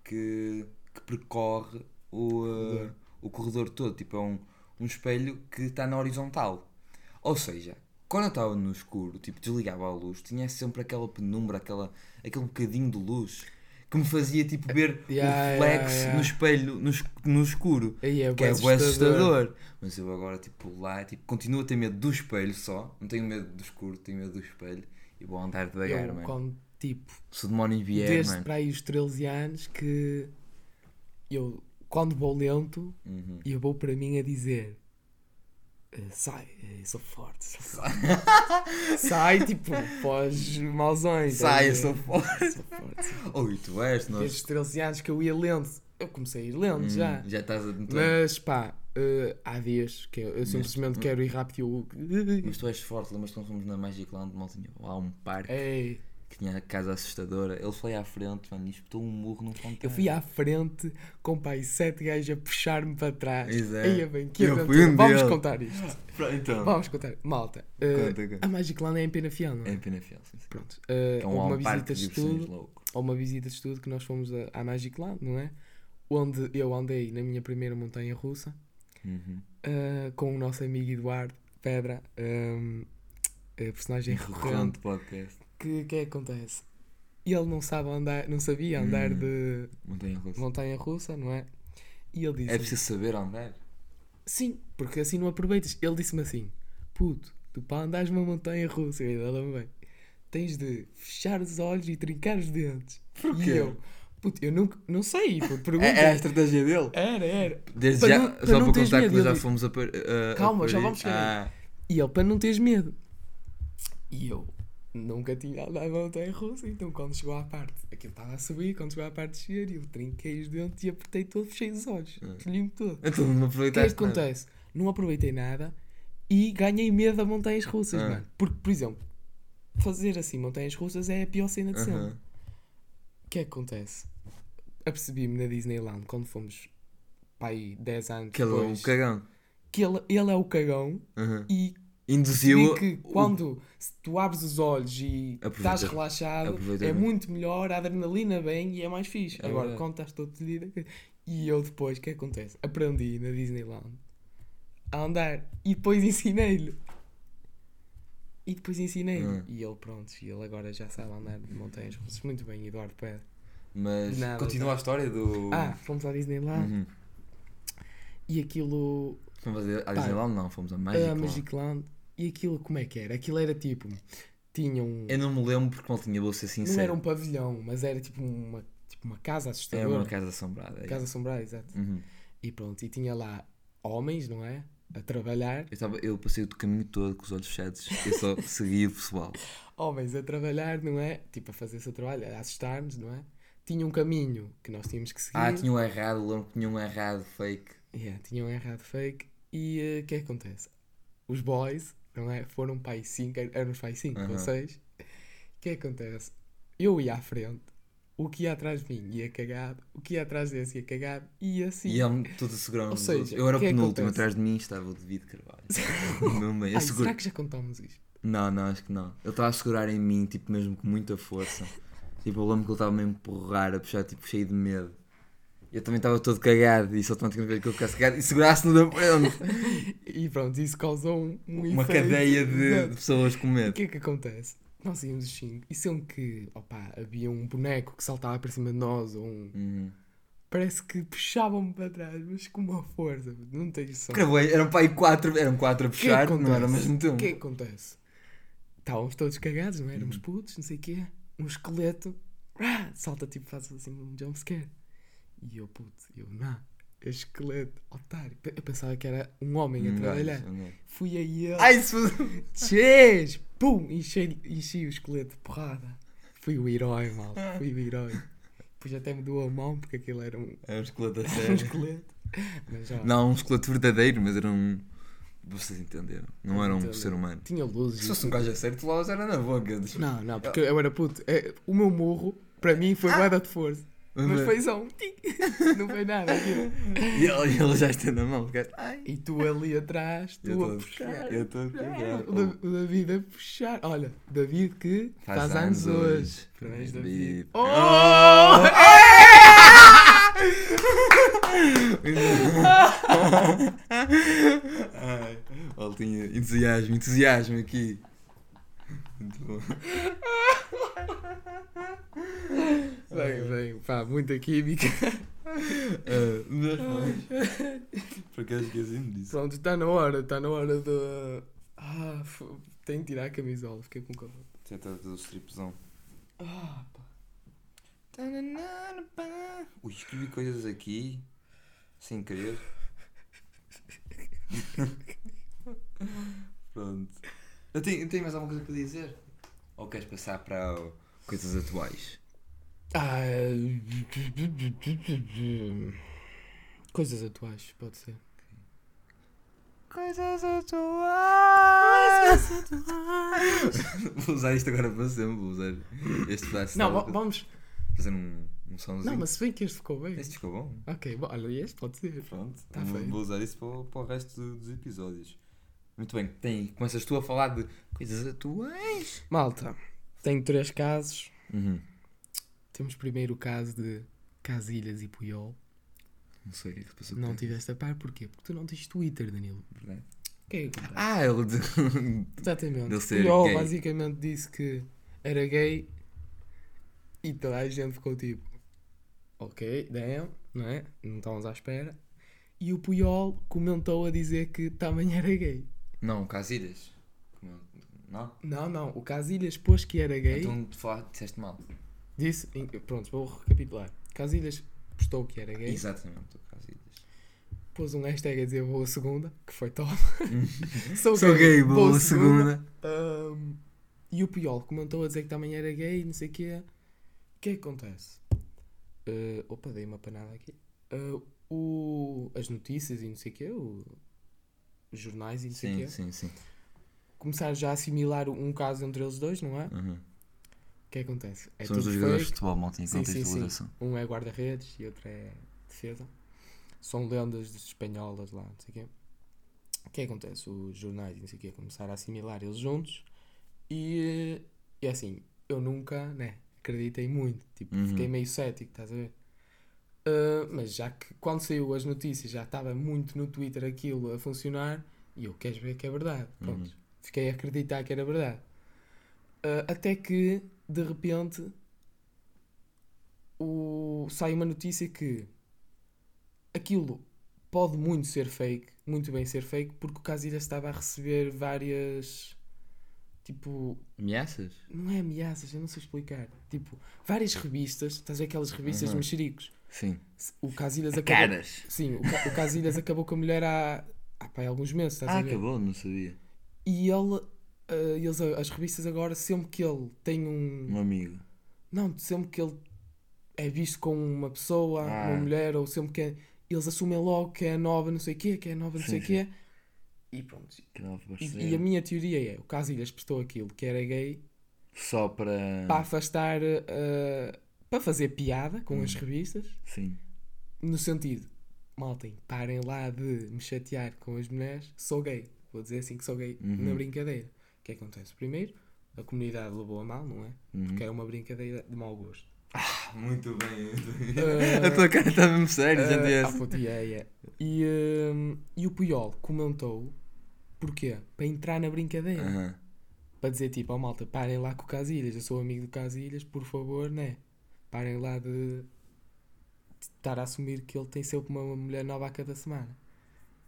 que, que percorre o, uh,
Corredor.
o corredor todo. Tipo, é um, um espelho que está na horizontal. Ou seja, quando eu estava no escuro, tipo, desligava a luz, tinha sempre aquela penumbra, aquela, aquele bocadinho de luz que me fazia tipo ver
Yeah,
o reflexo
yeah, yeah.
no espelho no, no escuro.
Aí é
Que é
bué
assustador. Mas eu agora, tipo, lá, tipo, continuo a ter medo do espelho só. Não tenho medo do escuro, tenho medo do espelho. E vou andar devagar,
Eu,
mano.
quando, tipo,
Se o demónio vier,
desde
mano.
para aí os 13 anos que eu, quando vou lento,
Uhum.
eu vou para mim a dizer "Eh, sai, eh, sou forte, sou forte. sai, tipo, pós mausões.
Sai, eu sou forte.
Sou forte.
Oi, tu és, nós.
Desde os 13 anos que eu ia lento, eu comecei a ir lento
Hum,
já.
Já estás a.
Mas pá, eh, há dias que eu, eu simplesmente
Mas-
quero ir rápido eu.
Mas tu és forte, lembras quando fomos na Magic Land, mal tinha lá um parque
Ei,
que tinha a casa assustadora. Ele foi à frente, mano, e espetou um murro num fontão.
eu fui à frente com pai sete gajos a puxar-me para trás.
Exato.
Eia bem, que
Eu
aventura.
um
Vamos
deles.
contar isto.
Então.
Vamos contar. Malta, eh,
Conta, conta.
a Magic Land é em Penafiel, não é?
É pena fiel, sim, sim.
Pronto.
um,
houve uma
um
visita
de
estudo,
louco.
uma visita de estudo que nós fomos a- à Magic Land, não é? Onde eu andei na minha primeira montanha russa
Uhum.
eh, com o nosso amigo Eduardo Pedra, ehm, eh, personagem recorrente.
Recorrente podcast.
Que que é que acontece? Ele não sabe andar, não sabia andar
Hum.
de
Montanha russa.
montanha russa, não é? E ele disse:
É preciso saber andar.
Sim, porque assim não aproveitas. Ele disse-me assim: Puto, tu para andares uma montanha russa, eu ainda lembro bem, tens de fechar os olhos e trincar os dentes.
Porquê?
E eu, puto, eu nunca, não sei, puto,
É,
pergunta.
é a estratégia dele.
Era, era.
Desde
Para
já,
não- para
só
não
para
teres
contar
medo,
que nós já
ele-
fomos a. par- a- a
Calma, já vamos chegar
Ah,
E ele, para não teres medo. E eu nunca tinha andado a montanha russa, então quando chegou à parte, aquilo estava a subir, quando chegou à parte de descer, eu trinquei os dentes e apertei todo, fechei os olhos,
Ah.
limpo todo.
então não
O que é
aproveitaste.
que acontece? Não aproveitei nada e ganhei medo a montanhas russas,
Ah.
mano. Porque, por exemplo, fazer assim montanhas russas é a pior cena de
nada.
sempre. O que é que acontece? Apercebi-me na Disneyland quando fomos para aí 10 anos
Que ele é
depois
cagão.
que ele, ele é o cagão
Aham.
e
Induziu.
percebi que
o-
quando se tu abres os olhos e
Aproveita-
estás relaxado
aproveita
é
bem.
muito melhor, a adrenalina vem e é mais fixe.
É
Agora,
verdade.
quando estás todo fedido e eu depois, o que acontece? Aprendi na Disneyland a andar e depois ensinei-lhe. E depois ensinei-lhe.
Hum.
E ele, pronto, e ele agora já sabe andar de montanhas russas. Muito bem, Eduardo Pedro.
Mas
nada,
continua
tá.
a história do.
Ah, fomos à Disneyland
Uhum.
e aquilo
Fomos
Pá,
Disneyland? Não, fomos a
a
Magic Land.
Magic Land e aquilo como é que era? Aquilo era tipo. Tinha um.
Eu não me lembro porque não tinha, vou ser
Não
sincero.
era um pavilhão, mas era tipo uma, tipo uma casa
É
assustadora.
uma casa assombrada. é
Casa assombrada, exato.
Uhum.
E pronto, e tinha lá homens, não é? A trabalhar.
Eu, tava, eu passei o caminho todo com os olhos fechados. Eu só seguia o pessoal.
Homens a trabalhar, não é? Tipo a fazer seu trabalho, a assustar-nos, não é? Tinha um caminho que nós tínhamos que seguir.
Ah, tinha um errado, lembro que tinha um errado fake.
Yeah, tinha um errado fake. E eh, o que é que acontece? Os boys, não é? Foram para aí 5, eram para aí 5 ou
Aham.
6. O que é que acontece? Eu ia à frente, o que ia atrás de mim ia cagado, o que ia atrás desse ia cagado, e assim.
E ele tudo segurando.
Ou seja,
eu era
o é
penúltimo,
acontece?
atrás de mim estava o David Carvalho. no meio. Eu
Ai,
seguro-
será que já contámos isto?
Não, não, acho que não. Ele estava a segurar em mim, tipo, mesmo com muita força. Tipo, eu lembro que ele estava mesmo a empurrar, a puxar, tipo, cheio de medo. Eu também estava todo cagado e só automaticamente que eu ficasse cagado e segurasse-no da frente.
E pronto, isso causou um, um
Uma
efeito.
cadeia de, de pessoas com
O
medo.
que é que acontece? Nós íamos os cinco, e sempre que opa, havia um boneco que saltava para cima de nós, ou um,
Uhum.
parece que puxavam-me para trás, mas com uma força, não tens som.
Cara, bué, eram para aí quatro, eram quatro a
O que é
puxar,
que
não era
acontece?
mesmo
O que é que acontece? Estávamos todos cagados, não é? Éramos
Uhum.
putos, não sei o quê. Um esqueleto ah, salta tipo, faz assim um jumpscare. E eu, puto, eu, não, é esqueleto, otário. Eu pensava que era um homem a
Um
trabalhar.
um gajo.
Fui aí ele.
Ai, se fosse...
Chês! Pum! Enchi, enchi o esqueleto de porrada. Fui o herói, mal. Fui o herói. Depois até me doeu a mão porque aquilo era um,
É um esqueleto a
um
sério.
esqueleto. Mas já.
Não, um esqueleto verdadeiro, mas era um. Vocês entenderam? Não era um ser humano.
Tinha luzes.
Se fosse um gajo a sério, tu lá era na boca.
Não, não, porque eu era puto. É, o meu murro, para mim, foi guarda de força. Mas foi só um tic. Não foi nada aquilo.
E ele, ele já estende a mão. Ai,
E tu ali atrás,
eu
tu a
tô-
puxar.
Eu estou a puxar.
O o David a puxar. Olha, David que faz, anos hoje. Parabéns, David.
Oh!
Oh!
Ai, ele tinha entusiasmo, entusiasmo aqui. Muito bom.
Bem, bem, pá, muita química.
Ah, mas- Por acaso esqueci-me disso.
Pronto, está na hora, está na hora de. Ah, f- tenho que tirar a camisola, fiquei com calor.
Tenta fazer o stripzão.
Ah, pá.
Ui, escrevi coisas aqui sem querer. Pronto. Eu tenho, eu tenho mais alguma coisa para dizer? Ou queres passar para coisas atuais?
Ah, coisas atuais, pode ser.
Coisas atuais. vou usar isto agora para sempre. Vou usar este pedaço.
Não, va- vamos.
Fazer um, um somzinho.
Não, mas se bem que este ficou bem.
Este ficou bom.
Ok, bom, olha, este pode ser.
Pronto.
Tá
vou, vou usar isso para, o- para o resto do- dos episódios. Muito bem. Tem, começas tu a falar de coisas atuais.
Malta, tenho três casos.
Uhum.
Temos primeiro o caso de Casilhas e Puyol.
Não sei o que é que se passou.
Não tiveste a par, porquê? Porque tu não tens Twitter, Danilo.
verdade.
Que é?
Ah, ele. de-
Exatamente.
Ser
Puyol
gay.
basicamente disse que era gay e toda a gente ficou tipo, ok, damn, não é? Não estávamos à espera. E o Puyol comentou a dizer que também era gay.
Não, Casilhas. Como- Não?
Não, não, o Casilhas pôs que era gay.
Então tu disseste mal.
Disse, pronto, vou recapitular. Casilhas postou que era gay.
Exatamente, o Casilhas.
Pôs um hashtag a dizer boa segunda, que foi top. Sou,
Sou gay, boa segunda.
Ahm, e o Puyol comentou a dizer que também era gay, não sei o quê. O que é que acontece? Ah, opa, dei uma panada aqui. Ah, o, as notícias e não sei o quê, o- jornais e não sei o quê,
sim, sim.
começaram já a assimilar um caso entre eles dois, não é? O
Uhum.
que é que acontece? É
São os dois jogadores de futebol, malta, em contextualização.
Um é guarda-redes e outro é defesa. São lendas espanholas lá, não sei o quê. O que é que acontece? Os jornais e não sei o quê começaram a assimilar eles juntos e, e assim, eu nunca, né, acreditei muito. Tipo,
Uhum.
fiquei meio cético, estás a ver? Ah, mas já que quando saiu as notícias já estava muito no Twitter aquilo a funcionar e eu queres ver que é verdade. Pronto.
Uhum.
Fiquei a acreditar que era verdade. Ah, até que, de repente, o... sai uma notícia que aquilo pode muito ser fake, muito bem ser fake, porque o Casilhas estava a receber várias. Tipo,
Ameaças?
não é ameaças, eu não sei explicar. Tipo, várias revistas, estás a ver aquelas revistas
Uhum.
mexericos?
Sim.
O Casilhas acabou.
Caras.
Sim, o, Ca- o Casilhas acabou com a mulher há, há, pá, alguns meses, estás
Ah,
a ver?
acabou, não sabia.
E ele, ah, eles, as revistas agora, sempre que ele tem um.
Um amigo.
Não, sempre que ele é visto com uma pessoa,
Ah.
uma mulher, ou sempre que é, eles assumem logo que é nova, não sei o quê, que é nova, não sei o
Sim,
quê. E pronto.
Que
E, e a minha teoria é: o Casilhas postou aquilo que era gay
Só para.
para afastar, ah, para fazer piada com
Hum.
as revistas,
Sim.
no sentido, maltem, parem lá de me chatear com as mulheres, sou gay. Vou dizer assim que sou gay
Uhum.
na brincadeira. O que acontece? Primeiro, a comunidade levou a mal, não é?
Uhum.
Porque era uma brincadeira de mau gosto.
Muito bem.
Eh,
a tua cara está mesmo séria, já
Ah,
tiveste.
ah, puto, yeah, yeah. E, hum, e o Puyol comentou porquê? Para entrar na brincadeira.
Aham.
Para dizer tipo, ó malta, parem lá com o Casilhas, eu sou amigo do Casilhas, por favor, né? Parem lá de, estar a assumir que ele tem sempre uma mulher nova a cada semana.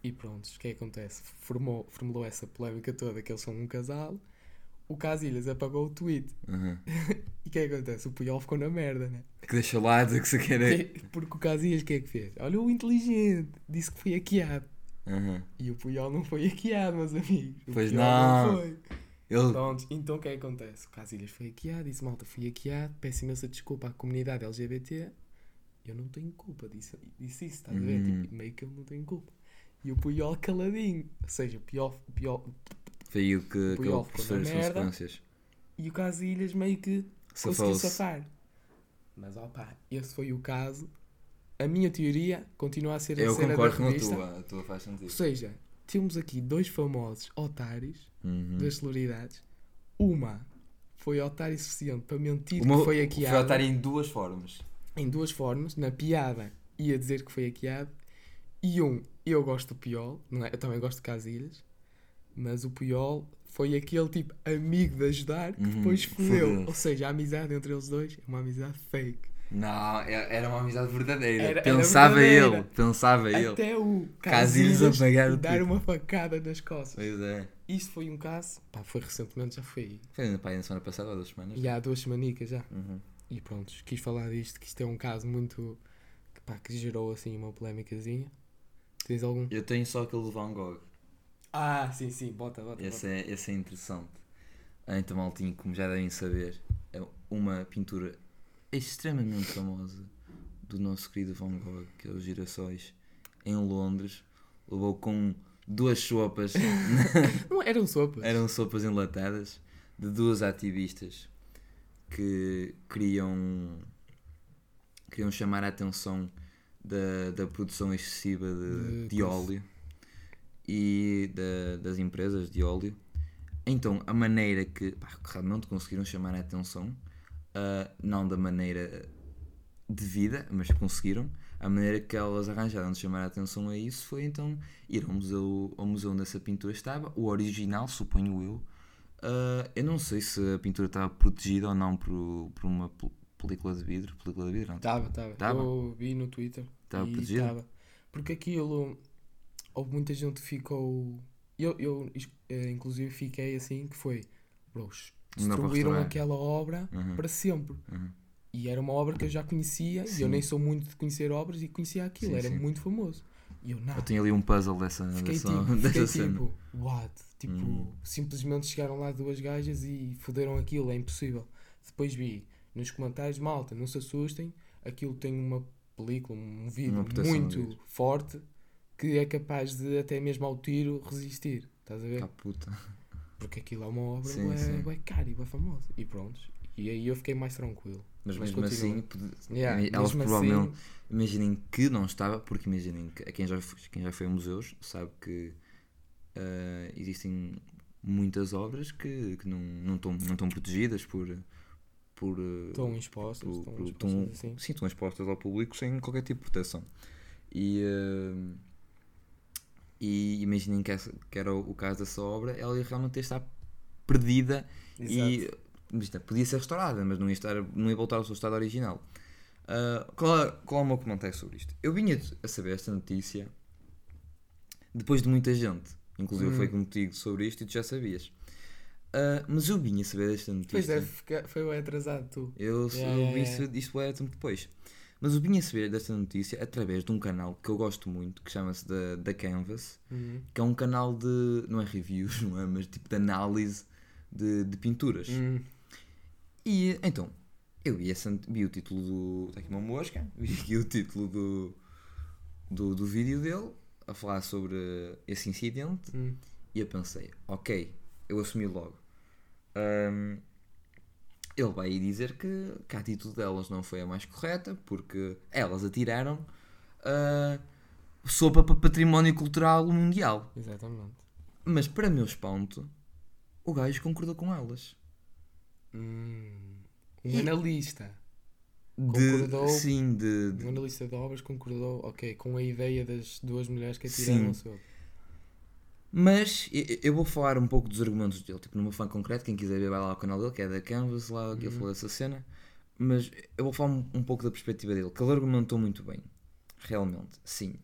E pronto, o que é que acontece? Formou, formulou essa polémica toda que eles são um casal. O Casilhas apagou o tweet.
Uhum.
E o que é que acontece? O Puyol ficou na merda, né?
Que deixou lá dizer que se quer.
Que- Porque o Casilhas o que é que fez? Olha o inteligente, disse que foi hackeado.
Uhum.
E o Puyol não foi hackeado, meus amigos. O
Pois
Puyol
não.
foi.
Ele.
Pronto, então o que é que acontece? O Casilhas foi hackeado, disse malta, fui hackeado, peço imensa desculpa à comunidade LGBT. Eu não tenho culpa disso, disse isso, estás a ver?
Uhum.
Tipo, meio que eu não tenho culpa. E o Puyol caladinho. Ou seja, o Puyol, o Puyol
Foi o que acabou por sofrer as
merda.
consequências.
e o Casilhas meio que conseguiu safar. Mas opá, esse foi o caso. A minha teoria continua a ser a
Eu
cena
concordo
da
com a
revista.
tua. A tua faz
Ou
sentido.
seja, temos aqui dois famosos otários,
Uhum.
duas celebridades. Uma foi otário suficiente para mentir
meu-
que foi
Foi
hackeado
otar em duas formas.
em duas formas. Na piada ia dizer que foi hackeado. E um, eu gosto do Puyol, não é? eu também gosto de Casilhas, mas o Puyol foi aquele tipo amigo de ajudar que
Uhum,
depois fodeu. Ou seja, a amizade entre eles dois é uma amizade fake.
Não, é- era uma amizade verdadeira.
Era- era
pensava
verdadeira.
ele. Pensava ele.
Até o
Casilhas
Casilhas
apagar o
dar
Twitter.
uma facada nas costas.
Pois é.
Isto foi um caso, pá, foi recentemente, já foi
Foi pá, na semana passada ou duas semanas.
e há duas semanicas já.
Uhum.
E pronto, quis falar disto, que isto é um caso muito. que, pá, que gerou assim uma polémicazinha. Tens algum?
Eu tenho só aquele de Van Gogh.
Ah, sim, sim, bota, bota.
Esse é, esse é interessante. Então, maltinho, como já devem saber, é uma pintura extremamente famosa do nosso querido Van Gogh, que é os Girassóis, em Londres. Levou com duas sopas,
Não eram sopas.
eram sopas enlatadas, de duas ativistas que queriam, queriam chamar a atenção da, da produção excessiva de,
De
de óleo e da- das empresas de óleo. Então, a maneira que pá, que realmente conseguiram chamar a atenção, ah, não da maneira devida, mas conseguiram, a maneira que elas arranjaram de chamar a atenção a isso foi então ir ao museu, ao museu onde essa pintura estava, o original, suponho eu. Ah, eu não sei se a pintura estava protegida ou não por, por uma pel- película de vidro. Película de vidro, não?
Estava, estava.
Tava?
Eu vi no Twitter.
Estava protegida?
tava. Porque aquilo. Houve muita gente que ficou. Eu, eu eh, inclusive, fiquei assim: que foi. Bros, destruíram aquela obra
Uhum.
para sempre.
Uhum.
E era uma obra que eu já conhecia. E
Sim.
eu nem sou muito de conhecer obras e conhecia aquilo.
Sim,
era
sim.
muito famoso. E eu, não.
Eu tenho ali um puzzle dessa,
Fiquei
dessa,
tipo,
dessa
fiquei
cena.
tipo, what? Tipo,
Hum.
simplesmente chegaram lá duas gajas e foderam aquilo, é impossível. Depois vi nos comentários, malta, não se assustem, aquilo tem uma película, um
de
muito forte que é capaz de até mesmo ao tiro resistir. Estás a ver?
Cá puta.
Porque aquilo é uma obra
Sim,
bué,
sim.
bué cara e bué famosa. E pronto. E aí eu fiquei mais tranquilo.
Mas,
Mas
mesmo
continua.
assim, pode-
Yeah,
elas
mesmo
provavelmente.
assim,
Imaginem que não estava, porque imaginem que quem já, foi- quem já foi a museus sabe que ah, existem muitas obras que, que não, não, estão, não estão protegidas por. por ah,
estão expostas,
por-
estão
por-
expostas
estão-
assim.
sim, estão expostas ao público sem qualquer tipo de proteção. E, ah, e imaginem que, que era o, caso dessa obra, ela ia realmente estar perdida e
Exato.
imagina, podia ser restaurada, mas não ia, estar, não ia voltar ao seu estado original. Ah, qual, é, qual é o meu comentário sobre isto? Eu vinha a saber esta notícia depois de muita gente, inclusive
Hum.
foi contigo sobre isto e tu já sabias. Ah, mas eu vinha a saber esta notícia.
Pois é, foi bem atrasado tu.
Eu,
Yeah,
eu
yeah,
vi
yeah.
isto, isto é tempo depois. Mas eu vinha a saber desta notícia através de um canal que eu gosto muito, que chama-se da, da Canvas,
Uhum.
que é um canal de. não é reviews, não é? Mas tipo de análise de, de pinturas.
Hum.
E então, eu vi, essa, vi o título do. Está aqui uma mosca, vi aqui o título do, do, do vídeo dele a falar sobre esse incidente
Hum.
e eu pensei, ok, eu assumi logo. Ahm, ele vai aí dizer que, que a atitude delas não foi a mais correta porque elas atiraram ah, sopa para património cultural mundial.
Exatamente.
Mas para meu espanto, o gajo concordou com elas.
Hum. Um
E-
analista.
De,
Concordou?
sim, de, de-
Um analista de obras concordou, ok, com a ideia das duas mulheres que atiraram
Sim.
ao seu.
Mas eu vou falar um pouco dos argumentos dele, tipo numa fã concreto, quem quiser ver vai lá ao canal dele, que é da Canvas, lá que ele
Uhum.
falou dessa cena. Mas eu vou falar um, um pouco da perspectiva dele, que ele argumentou muito bem. realmente, sim.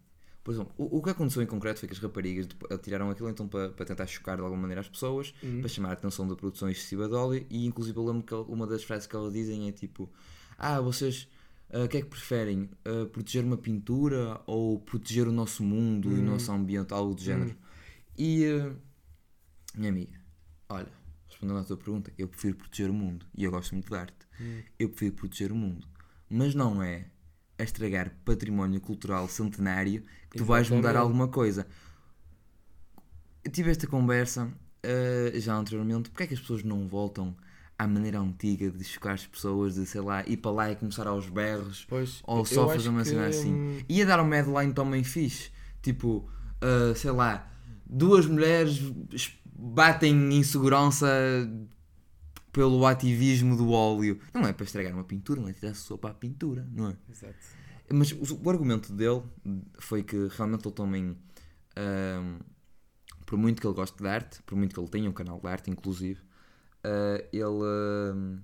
Por exemplo, o, o que aconteceu em concreto foi que as raparigas depo- tiraram aquilo então para, para tentar chocar de alguma maneira as pessoas,
Hum.
para chamar a atenção da produção excessiva de óleo, e inclusive eu lembro que uma das frases que elas dizem é tipo: Ah, vocês. O que é que preferem? Ah, proteger uma pintura ou proteger o nosso mundo e o
Hum.
nosso ambiente, algo do género? E, ah, minha amiga, olha, respondendo à tua pergunta, eu prefiro proteger o mundo e eu gosto muito de arte.
Hum.
Eu prefiro proteger o mundo, mas não é a estragar património cultural centenário que tu vais mudar
Exatamente.
alguma coisa. Eu tive esta conversa ah, já anteriormente. Porque é que as pessoas não voltam à maneira antiga de chocar as pessoas, de sei lá, ir para lá e começar aos berros?
Pois,
Ou só fazer uma
que,
cena assim.
hum,
Ia dar um headline também fixe. Tipo, ah, sei lá, duas mulheres es- batem insegurança pelo ativismo do óleo. Não é para estragar uma pintura, não é tirar sopa à pintura, não é?
Exato.
Mas o, o argumento dele foi que realmente ele também, ahm, por muito que ele goste de arte, por muito que ele tenha um canal de arte, inclusive, ah, ele ahm,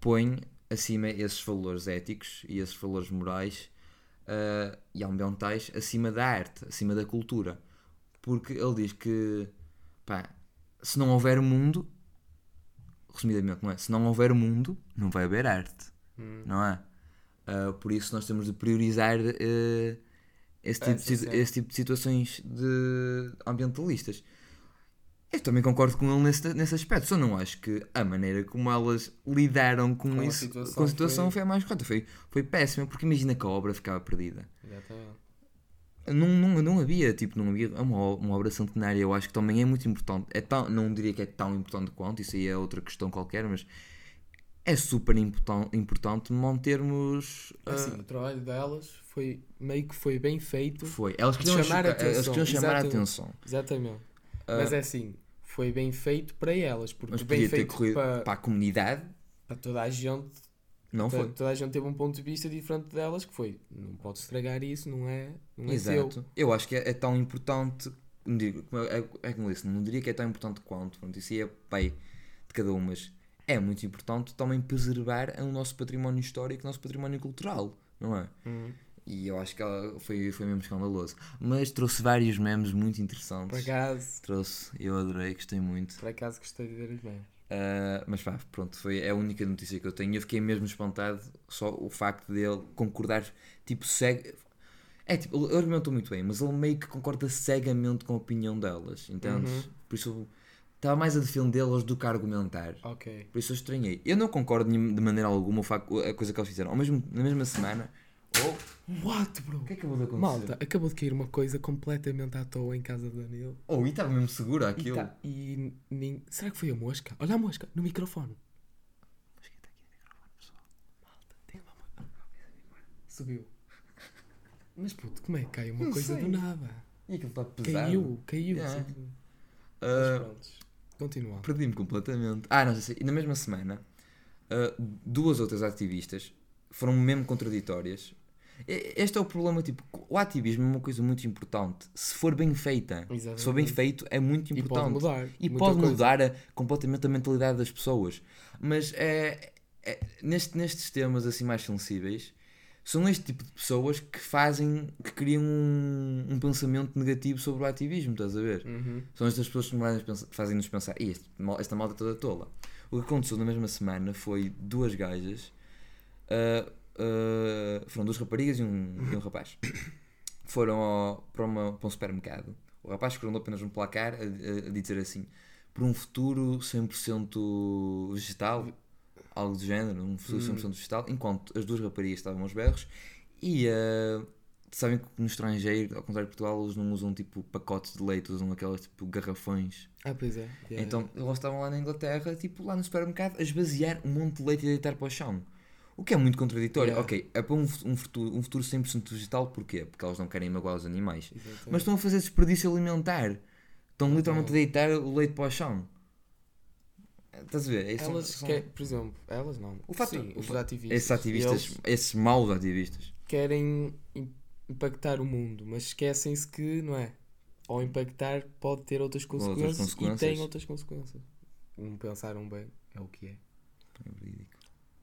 põe acima esses valores éticos e esses valores morais e ambientais acima da arte, acima da cultura. Porque ele diz que, pá, se não houver mundo, resumidamente, não é? Se não houver mundo, não vai haver arte
Hum.
não é? Ah, por isso nós temos de priorizar eh, esse, tipo de, esse tipo de situações de ambientalistas. Eu também concordo com ele nesse, nesse aspecto, só não acho que a maneira como elas lidaram com,
Com a
isso,
situação
com a situação
foi-
foi... a mais correta, foi, foi péssima, porque imagina que a obra ficava perdida.
Exatamente.
Não, não, não havia, tipo, não havia uma, uma obra centenária, eu acho que também é muito importante. É tão, não diria que é tão importante quanto, isso aí é outra questão qualquer, mas é super importan- importante mantermos. ah,
Assim, o trabalho delas foi meio que foi bem feito.
Foi. Elas queriam
chamar a atenção,
Elas queriam chamar a
exatamente.
atenção.
Exatamente.
Ah,
Mas é assim, foi bem feito para elas, porque
mas
bem feito
corrido
para,
para a comunidade.
para toda a gente.
Não
toda,
foi.
toda a gente teve um ponto de vista diferente delas que foi, não pode estragar isso, não é, não é seu.
Exato. Eu acho que é, é tão importante. Não digo, é, é como eu disse, não diria que é tão importante quanto. Pronto, isso aí é pai de cada um, mas é muito importante também preservar o nosso património histórico, o nosso património cultural, não é?
Hum.
E eu acho que ela foi, foi mesmo escandaloso. Mas trouxe vários memes muito
Por
interessantes.
acaso,
Trouxe, eu adorei, gostei muito.
por acaso gostei de ver os memes.
Uh, mas pá, pronto, foi a única notícia que eu tenho. Eu fiquei mesmo espantado só o facto dele concordar, tipo, cego. É tipo, ele argumentou muito bem, mas ele meio que concorda cegamente com a opinião delas, entendes?
Uhum.
Por isso estava mais a defendê-las do que a argumentar.
Ok.
Por isso eu estranhei. Eu não concordo de maneira alguma o facto, a coisa que eles fizeram. Ao mesmo, na mesma semana. Oh,
What, bro?
o que é que acabou de acontecer?
Malta, acabou de cair uma coisa completamente à toa em casa do Danilo.
Oh, e estava mesmo seguro
E,
aquilo.
tá- e nin- será que foi a mosca? Olha a mosca, no microfone. Malta, tem uma mosca. Subiu. Mas puto, como é que cai uma
Não
coisa
sei.
do nada?
E aquilo está pesado.
Caiu, caiu.
Yeah. Ah,
Mas prontos. Continuando.
Perdi-me completamente. Ah, não sei. E na mesma semana, ah, duas outras ativistas foram mesmo contraditórias. E- Este é o problema, tipo, o ativismo é uma coisa muito importante. Se for bem feita, se for bem
Exatamente.
feito, é muito
E
importante.
pode mudar.
E pode mudar a- completamente a mentalidade das pessoas. Mas é, é- neste- nestes temas assim mais sensíveis, são este tipo de pessoas que fazem, que criam um, um pensamento negativo sobre o ativismo, estás a ver?
Uhum.
São estas pessoas que fazem-nos pensar, "Ih, este esta malta toda tola. O que aconteceu na mesma semana foi duas gajas, ah, ah, foram duas raparigas e um, e um rapaz, foram ao- para, uma- para um supermercado. O rapaz escreveu apenas um placar a, a- a dizer assim: por um futuro 100% vegetal, algo do género, um futuro 100% vegetal, enquanto as duas raparigas estavam aos berros e. ah, Sabem que no estrangeiro, ao contrário de Portugal, eles não usam tipo pacotes de leite, usam aquelas tipo garrafões
Ah, pois é. Yeah,
então eles estavam lá na Inglaterra, tipo lá no supermercado, a esvaziar um monte de leite e a deitar para o chão. O que é muito contraditório.
Yeah.
Ok, é para um, um futuro, um futuro 100% vegetal, porquê? Porque elas não querem magoar os animais.
Exatamente.
Mas estão a fazer desperdício alimentar. Estão literalmente a deitar o leite para o chão. Estás a ver?
Elas,
são-
que- por exemplo, elas não.
O fato-
Sim,
o
os ativistas.
Esses ativistas,
eles
esses maus ativistas.
querem im- impactar o mundo, mas esquecem-se que, não é? Ao impactar pode ter outras consequências,
consequências.
e tem outras consequências. Não pensaram bem, é o que é.
É verídico.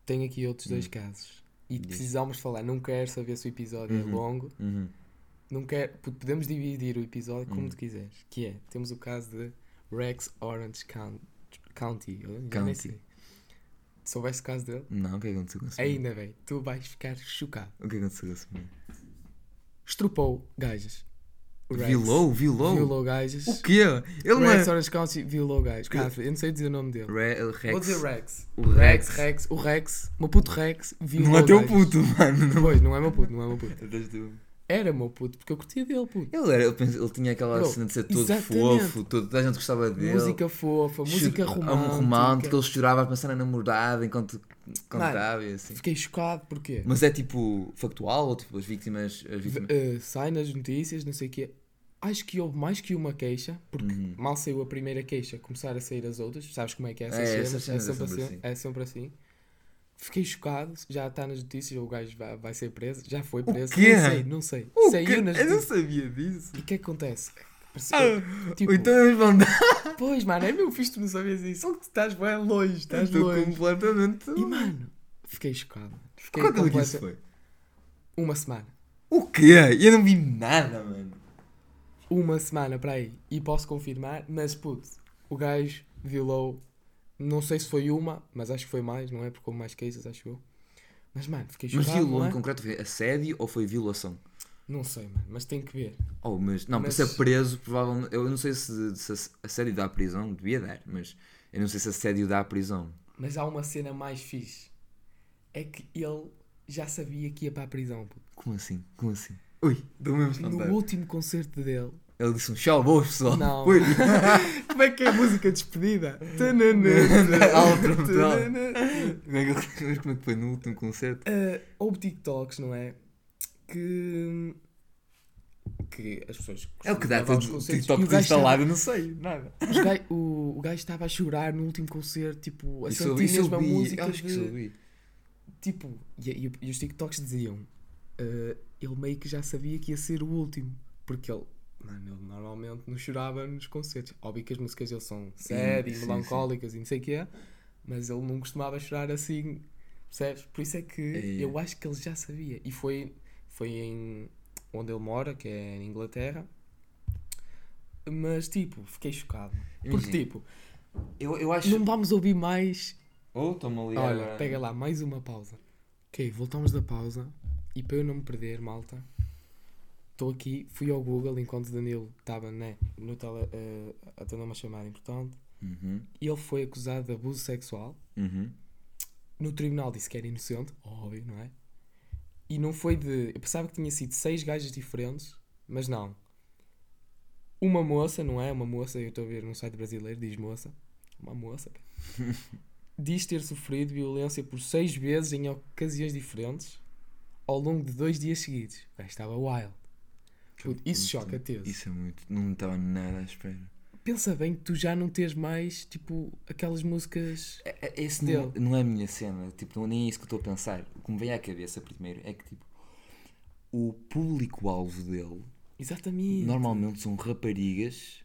Tenho aqui outros dois
Hum.
casos. e
Diz.
precisamos falar. Não quero saber se o episódio é
Uhum.
longo.
Uhum.
Não quero, podemos dividir o episódio como
Uhum.
tu quiseres. Que é, temos o caso de Rex Orange Coun- County.
County.
sei. Soubeste o caso dele?
Não, o que é que aconteceu com esse?
Ainda bem, tu vais ficar chocado.
O que é que aconteceu com esse?
Estrupou gajas. O Rex
Violou? Violou?
Violou gajas.
O quê? Ele não é...
Orange County violou gajas.
Que-
Cara, eu não sei dizer o nome dele.
Re- o Rex.
Vou dizer Rex.
O
Rex,
Rex.
Rex, o Rex, o meu puto Rex violou
Não é teu puto, mano. Não.
Pois, não é meu puto, não é meu puto. Era meu puto, porque eu curtia dele, puto.
Ele, era, penso, ele tinha aquela
Bro,
cena de ser todo
exatamente.
fofo, todo, toda a gente gostava dele.
Música fofa, música
Chor-
romântica.
romântica, ele chorava a pensar na namorada enquanto cantava e assim.
Fiquei chocado, porquê?
Mas é tipo factual ou tipo as vítimas. As vítimas...
Uh, sai nas notícias, não sei o quê. Acho que houve mais que uma queixa, porque
Uhum.
mal saiu a primeira queixa, começaram a sair as outras. Sabes como é que é essas
É,
cenas?
essas cenas é
sempre
sempre
assim.
assim.
É sempre assim. Fiquei chocado, já está nas notícias, o gajo vai, vai ser preso, já foi
O
preso.
quê?
Não sei, não sei.
O
Saiu
quê?
nas
Eu não sabia disso.
E o que é que acontece?
Ah,
tipo,
então eles vão dar.
Pois, mano, é meu fixe tu não sabias isso. Só que tu estás bem longe, estás
Estou
longe.
completamente.
E mano, fiquei chocado. Fiquei
Quando é que isso
completa-
foi?
Uma semana.
O quê? Eu não vi nada, mano.
Uma semana para aí. E posso confirmar, mas puto, o gajo violou. Não sei se foi uma, mas acho que foi mais, não é? Porque houve mais cases, acho eu. Mas mano, fiquei
Mas
chocado.
violou
não,
em
é?
concreto foi assédio ou foi violação?
não sei, mano, mas tem que ver.
Oh, mas não,
Mas-
para ser preso, provavelmente. Eu não sei se, se assédio dá prisão, devia dar, mas eu não sei se assédio dá prisão.
Mas há uma cena mais fixe. É que ele já sabia que ia para a prisão. puto.
Como assim? Como assim? Ui, dou mesmo
No último concerto dele.
Ele disse um tchau, boas pessoal.
Não. Como é que é a música de despedida?
Brutal. Como é que- é que foi no último concerto?
Uh, houve TikToks, não é? Que. Que as pessoas.
É o que dá, TikTok
e o gajo
instalado, eu não sei, nada.
gai- o, o gajo estava a chorar no último concerto, tipo, a
Isso,
sentir
isso
mesmo a música.
acho que
de-
vi.
Tipo, e, e- e os TikToks diziam: uh, ele meio que já sabia que ia ser o último. Porque ele. Mano, ele normalmente não chorava nos concertos. Óbvio que as músicas dele são sad e
sim,
melancólicas e não sei o que é, mas ele não costumava chorar assim, percebes? Por isso é que
É.
eu acho que ele já sabia. E foi, foi em onde ele mora, que é em Inglaterra. Mas tipo, fiquei chocado. Porque
Imagina.
tipo,
Eu, eu acho.
não vamos ouvir mais.
Oh, estou-me a ligar
Olha,
agora.
pega lá, mais uma pausa. Ok, voltamos da pausa. E para eu não me perder, malta, estou aqui, fui ao Google enquanto Danilo estava né, no tele, eh, a atender uma chamada importante.
Uhum,
E ele foi acusado de abuso sexual.
uhum.
No tribunal disse que era inocente, óbvio, não é? E não foi de. Eu pensava que tinha sido seis gajas diferentes, mas não. Uma moça, não é? Uma moça, eu estou a ver no site brasileiro, diz moça. Uma moça. diz ter sofrido violência por seis vezes em ocasiões diferentes ao longo de dois dias seguidos. O gajo estava wild. Puto, isso choca te
Isso é muito. Não estava nada à espera.
Pensa bem que tu já não tens mais, tipo, aquelas músicas.
É- é- Esse
Dele.
não, não é a minha cena. Tipo, não, nem é isso que eu estou a pensar. O que me vem à cabeça primeiro é que, tipo, o público-alvo dele
Exatamente.
normalmente são raparigas.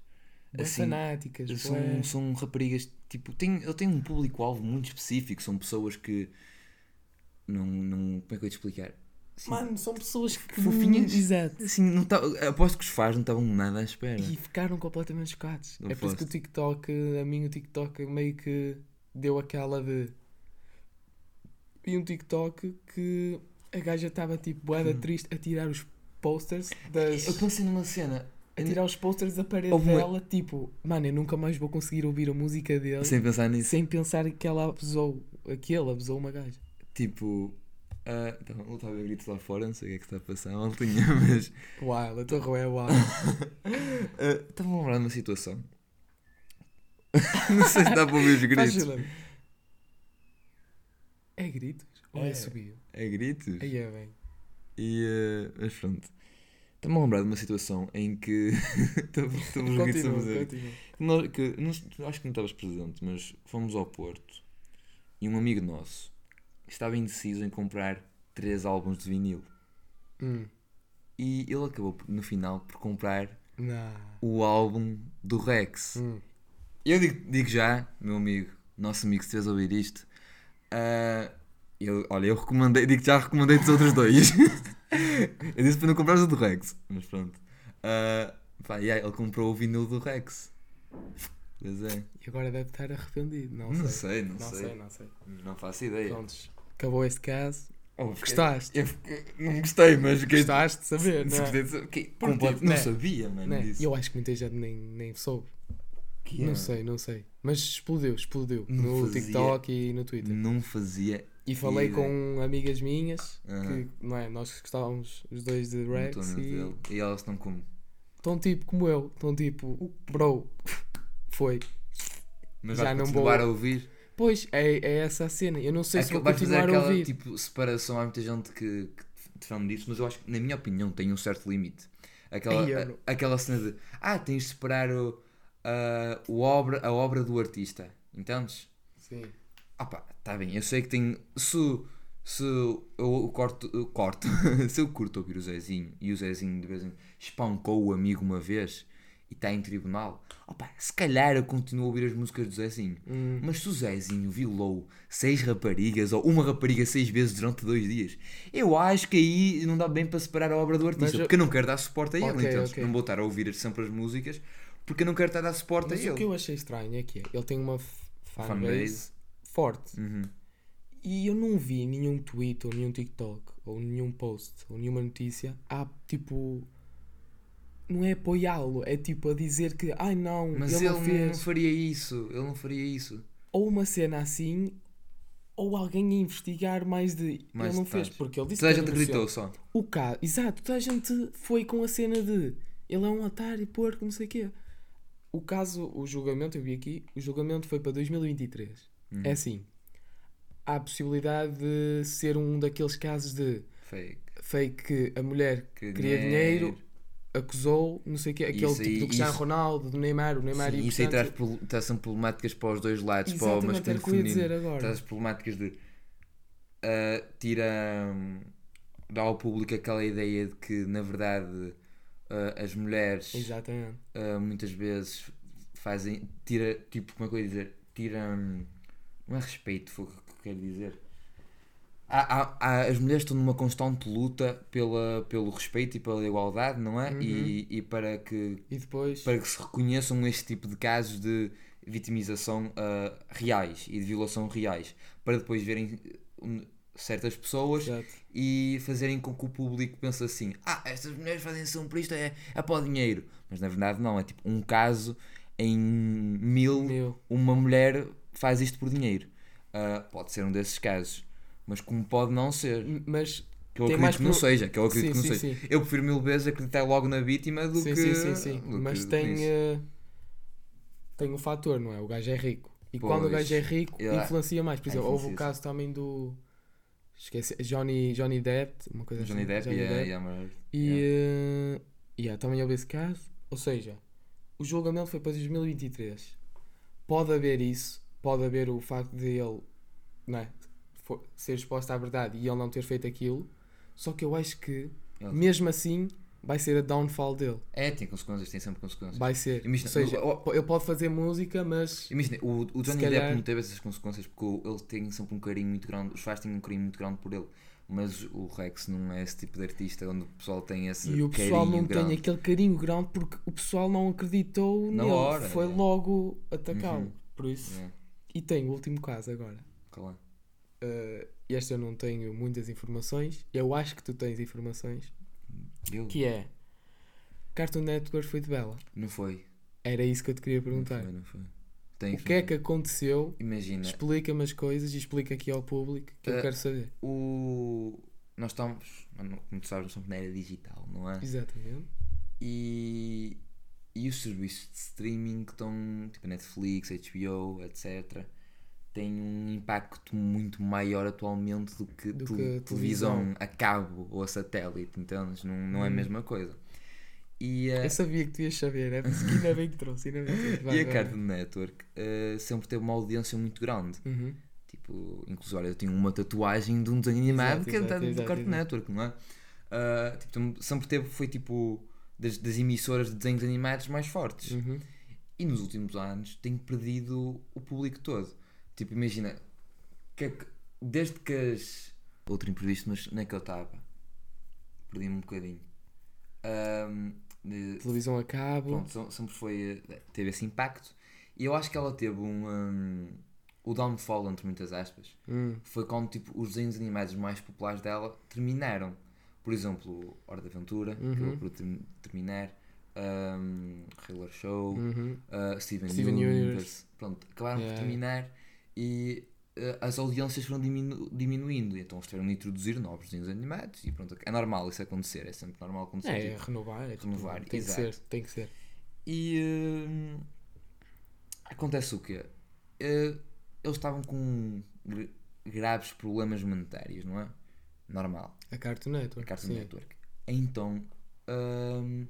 Assim,
fanáticas.
São, são raparigas, tipo, tem, ele tem um público-alvo muito específico. São pessoas que. Não, não. Como é que eu ia te explicar? Assim,
Mano, são pessoas que.
Fofinhas.
Exato.
assim, não tá, aposto que os fãs não estavam nada à espera.
E ficaram completamente chocados.
Não
é por isso que o
foste.
TikTok, a mim o TikTok meio que deu aquela de. E um TikTok que a gaja estava tipo boeda triste a tirar os posters das.
Eu pensei numa cena.
A tirar os posters da parede
Houve uma-
dela, tipo, mano, eu nunca mais vou conseguir ouvir a música dele sem,
Sem pensar nisso.
pensar que ela abusou. Aquele abusou uma gaja.
Tipo. Ah, então, ele estava a ver gritos lá fora, não sei o que é que está a passar, maltinha, mas.
Uau, a torre é uau.
ah, Estava a lembrar de uma situação. não sei se dá para ouvir os gritos.
É gritos? Ou é,
É.
subir?
É gritos?
Aí é bem.
E. ah, mas pronto. Estava-me a lembrar de uma situação em que. Estava estava os gritos a fazer. nós- que, não- acho que não estavas presente, mas fomos ao Porto e um amigo nosso estava indeciso em comprar três álbuns de vinil.
Hum.
E ele acabou no final por comprar
Não.
o álbum do Rex.
Hum.
Eu digo, digo já, meu amigo, nosso amigo, se estiveres a ouvir isto, ah, Eu, olha, eu recomendei, digo que já recomendei dos outros dois. eu disse para não comprar o do Rex, mas pronto. Ah, pá, yeah, ele comprou o vinil do Rex. Pois é.
E agora deve estar arrependido. Não,
Não
sei.
sei, não,
Não
sei.
sei, não sei.
Não faço ideia.
Prontos. Acabou este caso.
Oh, fiquei-
Gostaste?
Eu fiquei- não gostei, mas fiquei.
Gostaste de saber, não é?
De. Que-
Porque,
completo-
tipo,
Não
né?
sabia, mano,
Né? Eu acho que muita gente nem, nem soube.
Que
Não
é?
sei, não sei. Mas explodiu, explodiu.
Não
no
fazia-
TikTok e no Twitter.
Não fazia.
E falei
ideia.
com amigas minhas
Aham.
que, não é? Nós gostávamos os dois de Rex e
dele. E elas estão como?
estão tipo como eu. Estão tipo, bro, foi.
Mas
Já não vou-
a ouvir.
Pois, é, é essa a cena. Eu não sei se vou continuar a
aquela
ouvir.
tipo separação. Há muita gente que, que defende disso, mas eu acho que, na minha opinião, tem um certo limite. Aquela,
eu
a- aquela cena de ah, tens de separar o, a, o obra, a obra do artista. Entendes?
Sim.
Ah pá, tá bem, eu sei que tem. Se, se eu, eu corto, eu corto se eu curto ouvir o Zezinho e o Zezinho de vez em espancou o amigo uma vez e está em tribunal, opá, se calhar eu continuo a ouvir as músicas do Zezinho.
Hum.
Mas se o Zezinho violou seis raparigas ou uma rapariga seis vezes durante dois dias, eu acho que aí não dá bem para separar a obra do artista,
Mas eu-
porque eu não quero dar suporte a ele, então
ok.
não vou estar a ouvir sempre as músicas porque eu não quero estar a dar suporte
Mas
a ele.
o que eu achei estranho é que é, ele tem uma fanbase
Fanbase.
forte.
Uhum.
E eu não vi nenhum tweet ou nenhum TikTok ou nenhum post ou nenhuma notícia a tipo. Não é apoiá-lo, é tipo a dizer que ai não,
Mas
ele,
ele,
não
não
fez.
faria isso, ele não faria isso.
Ou uma cena assim, ou alguém a investigar mais de
Mais
ele não
detalhes.
fez, porque ele disse
Toda a
que
gente
era
acreditou só.
O caso, exato, toda a gente foi com a cena de ele é um otário, porco, não sei o quê. O caso, o julgamento, eu vi aqui, o julgamento foi para 2023.
Uhum.
É assim, há a possibilidade de ser um daqueles casos de
Fake.
fake que a mulher
Que
queria dinheiro, acusou, não sei o quê, aquele
Isso
tipo do Cristiano
isso-
Ronaldo, do Neymar, o Neymar
Sim,
e o
isso aí traz, sempre problemáticas para os dois lados, para o masculino e
que
feminino.
dizer agora.
Traz problemáticas de ah, tira hum, dá ao público aquela ideia de que na verdade ah, as mulheres ah, muitas vezes fazem tira tipo como é que eu ia dizer tira hum, não é respeito foi o que eu quero dizer Há- há- as mulheres estão numa constante luta pela, pelo respeito e pela igualdade, não é?
Uhum.
E, e para que
E depois,
para que se reconheçam este tipo de casos de vitimização ah, reais e de violação reais, para depois verem um, certas pessoas
Exato.
e fazerem com que o público pense assim: ah, estas mulheres fazem ação por isto, é, é para o dinheiro. Mas na verdade não, é tipo um caso em mil,
Meu.
uma mulher faz isto por dinheiro. Ah, pode ser um desses casos, mas como pode não ser.
mas
Que eu acredito
mais
que não
pro-
seja, que eu acredito
Sim,
que não
sim,
seja.
sim.
Eu prefiro mil vezes acreditar logo na vítima do que.
sim, sim, sim. Mas tem, eh, tem um fator, não é? O gajo é rico. E
Pois.
quando o gajo é rico, influencia mais. Por
é,
exemplo, houve o caso também do. Esqueci, Johnny, Johnny Depp, uma coisa
Johnny
assim.
Depp
Johnny
e a
Depp.
Amber Heard.
E
Yeah.
eh, yeah, também houve esse caso. Ou seja, o julgamento foi para 2023. Pode haver isso, pode haver o facto de ele não é, for- ser exposto à verdade e ele não ter feito aquilo. Só que eu acho que,
Ele-
mesmo assim, vai ser a downfall dele.
É, tem consequências, tem sempre consequências.
Vai ser.
Imagina,
Ou seja,
o-
ele pode fazer música, mas.
Imagina, o, o Johnny
calhar-
Depp não teve essas consequências porque ele tem sempre um carinho muito grande, os fãs têm um carinho muito grande por ele. Mas o Rex não é esse tipo de artista onde o pessoal tem esse
E o pessoal
carinho
não
grande.
tem aquele carinho grande porque o pessoal não acreditou
Na
nele.
hora,
Foi
é.
logo atacá-lo.
Uhum.
Por isso.
É,
E tem o último caso agora.
qual é?
Uh, este eu não tenho muitas informações. Eu acho que tu tens informações.
Eu?
Que é Cartoon Network foi de Bela.
Não foi.
Era isso que eu te queria
Não
perguntar.
foi, não foi.
O que é que aconteceu?
Imagina,
Explica-me as coisas e explica aqui ao público que eu
Uh,
quero saber.
o... nós estamos, como tu sabes, nós estamos na era digital, não é?
Exatamente.
E, e os serviços de streaming que estão, tipo Netflix, HBO, etc., têm um impacto muito maior atualmente do que,
Do que a
televisão
televisão.
a cabo ou a satélite, entendes? Não, não é a
Hum.
mesma coisa. E, eh,
Eu sabia que tu ias saber, é por isso que ainda bem que trouxe. Ainda bem que trouxe. Vai,
e a Cartoon Network eh, sempre teve uma audiência muito grande.
Uhum.
Tipo, inclusive, olha, eu tenho uma tatuagem de um desenho animado
Exato,
que é do Cartoon
exato.
Network, não é? Ah, tipo, sempre teve, foi tipo das, das emissoras de desenhos animados mais fortes.
Uhum.
E nos últimos anos tem perdido o público todo. Tipo, imagina, que é que desde que as. Outro imprevisto, mas nem que eu estava. Perdi-me um bocadinho. Ahm, de-
Televisão a cabo.
pronto, se- sempre foi. eh, teve esse impacto. E eu acho que ela teve um. um, o downfall, entre muitas aspas,
Hum,
foi quando tipo, os desenhos animados mais populares dela terminaram. Por exemplo, Hora de Aventura, que
Uhum.
eu por term- terminar, um, Regular Show,
uhum.
uh, Steven,
Steven
Universe.
Universe.
Pronto, acabaram
Yeah.
por terminar e uh, as audiências foram diminu- diminuindo. Então eles tiveram de introduzir novos desenhos animados e pronto, é normal isso acontecer, é sempre normal acontecer.
É, é
tipo.
renovar. É
Renovar,
tem que ser, tem que ser.
E hum, acontece o quê? Eh, eles estavam com gra- graves problemas monetários, não é? Normal.
A Cartoon Network.
A Cartoon
sim.
Network. Então, hum,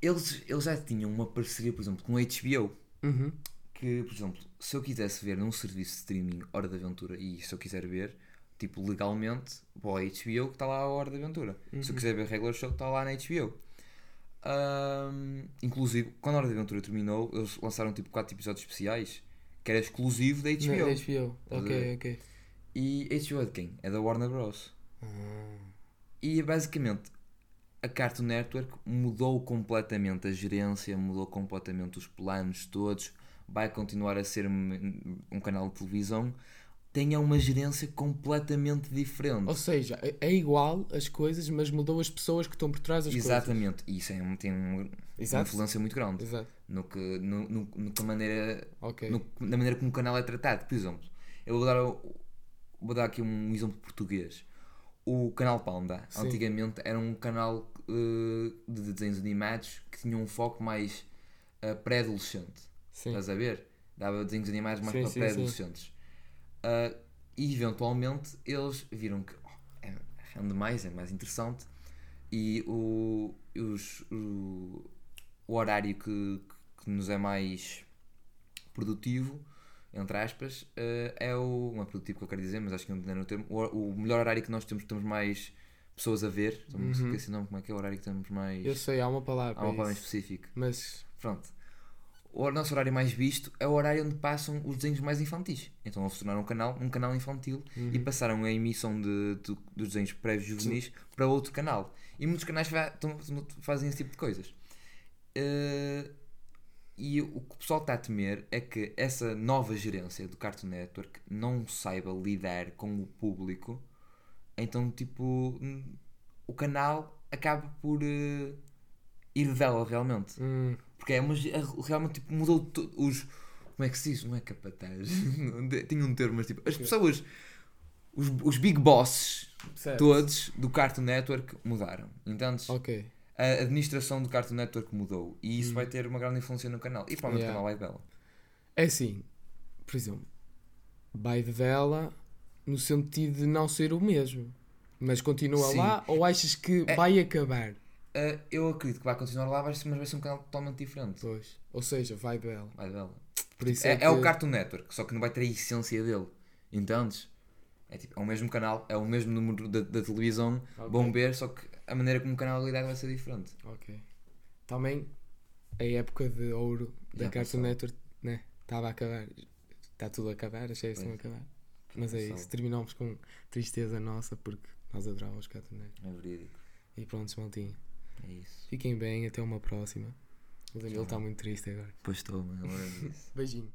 eles, eles já tinham uma parceria, por exemplo, com a HBO.
Uhum.
Que, por exemplo, se eu quisesse ver num serviço de streaming Hora de Aventura e se eu quiser ver, tipo, legalmente, vou à HBO que está lá a Hora de Aventura. Se eu quiser ver Regular Show, está lá na HBO. Hum, inclusive, quando a Hora de Aventura terminou, eles lançaram tipo 4 episódios especiais que era exclusivo da HBO.
HBO.
a
Ok,
ver?
ok.
E HBO é de quem? É da Warner Bros.
Ah,
E basicamente a Cartoon Network mudou completamente a gerência, mudou completamente os planos todos, vai continuar a ser um, canal de televisão, tenha uma gerência completamente diferente.
Ou seja, é- é igual as coisas, mas mudou as pessoas que estão por trás das
Exatamente, e isso é um- tem um- uma influência muito grande
coisas. Exato.
no que, no, no, no que maneira,
Ok.
no- na maneira como o canal é tratado. Por exemplo, eu vou dar, vou dar aqui um exemplo português. O canal Panda,
Sim.
antigamente, era um canal eh, de desenhos animados que tinha um foco mais eh, pré-adolescente.
Sim.
Estás a ver? Dava desenhos animados mais para pré-adolescentes. Ah, e eventualmente eles viram que oh, é, rende mais, é mais interessante e o, os- o, o horário que, que nos é mais produtivo, entre aspas, eh, é o. Não é produtivo que eu quero dizer, mas acho que não entenderam o termo. O, o melhor horário que nós temos, temos mais pessoas a ver. Não me esqueci o nome, como é que é o horário que temos mais.
Eu sei, há uma palavra.
Há uma palavra
isso.
específica.
Mas.
Pronto. O nosso horário mais visto é o horário onde passam os desenhos mais infantis. Então eles tornaram um canal um canal infantil e passaram a emissão de, de- dos desenhos pré-juvenis para outro canal. E muitos canais fa- fazem esse tipo de coisas. Eh, e o que o pessoal está a temer é que essa nova gerência do Cartoon Network não saiba lidar com o público. Então, tipo, o canal acaba por eh, ir dela realmente.
hum,
Porque é uma, ge- realmente tipo, mudou to- os. Como é que se diz? Não é capataz. Tinha um termo, mas tipo, as pessoas, os, os big bosses
certo.
todos do Cartoon Network mudaram. Entendes?
Ok.
A administração do Cartoon Network mudou e isso vai ter uma grande influência no canal. E provavelmente
Yeah.
o canal vai dela.
É assim, por exemplo, vai de dela no sentido de não ser o mesmo. Mas continua
Sim.
lá ou achas que
É-
vai acabar?
Ah, eu acredito que vai continuar lá, mas vai ser um canal totalmente diferente.
Pois. Ou seja, vai dela.
Vai dela.
Por isso
É,
é,
é o
que-
Cartoon Network, só que não vai ter a essência dele. Entendes? É, tipo, é o mesmo canal, é o mesmo número da, da televisão,
Ok.
vão ver, só que a maneira como o canal lidado vai ser diferente.
Ok. Também a época de ouro da
Já
Cartoon
passou.
Network, né? Estava a acabar. Está tudo a acabar, achei assim a acabar. Mas é isso, terminamos com tristeza nossa porque nós adorávamos Cartoon Network.
É verídico.
E pronto, maltinho.
É isso.
Fiquem bem, até uma próxima. O Danilo está muito triste agora.
Pois estou, mano. É.
Beijinho.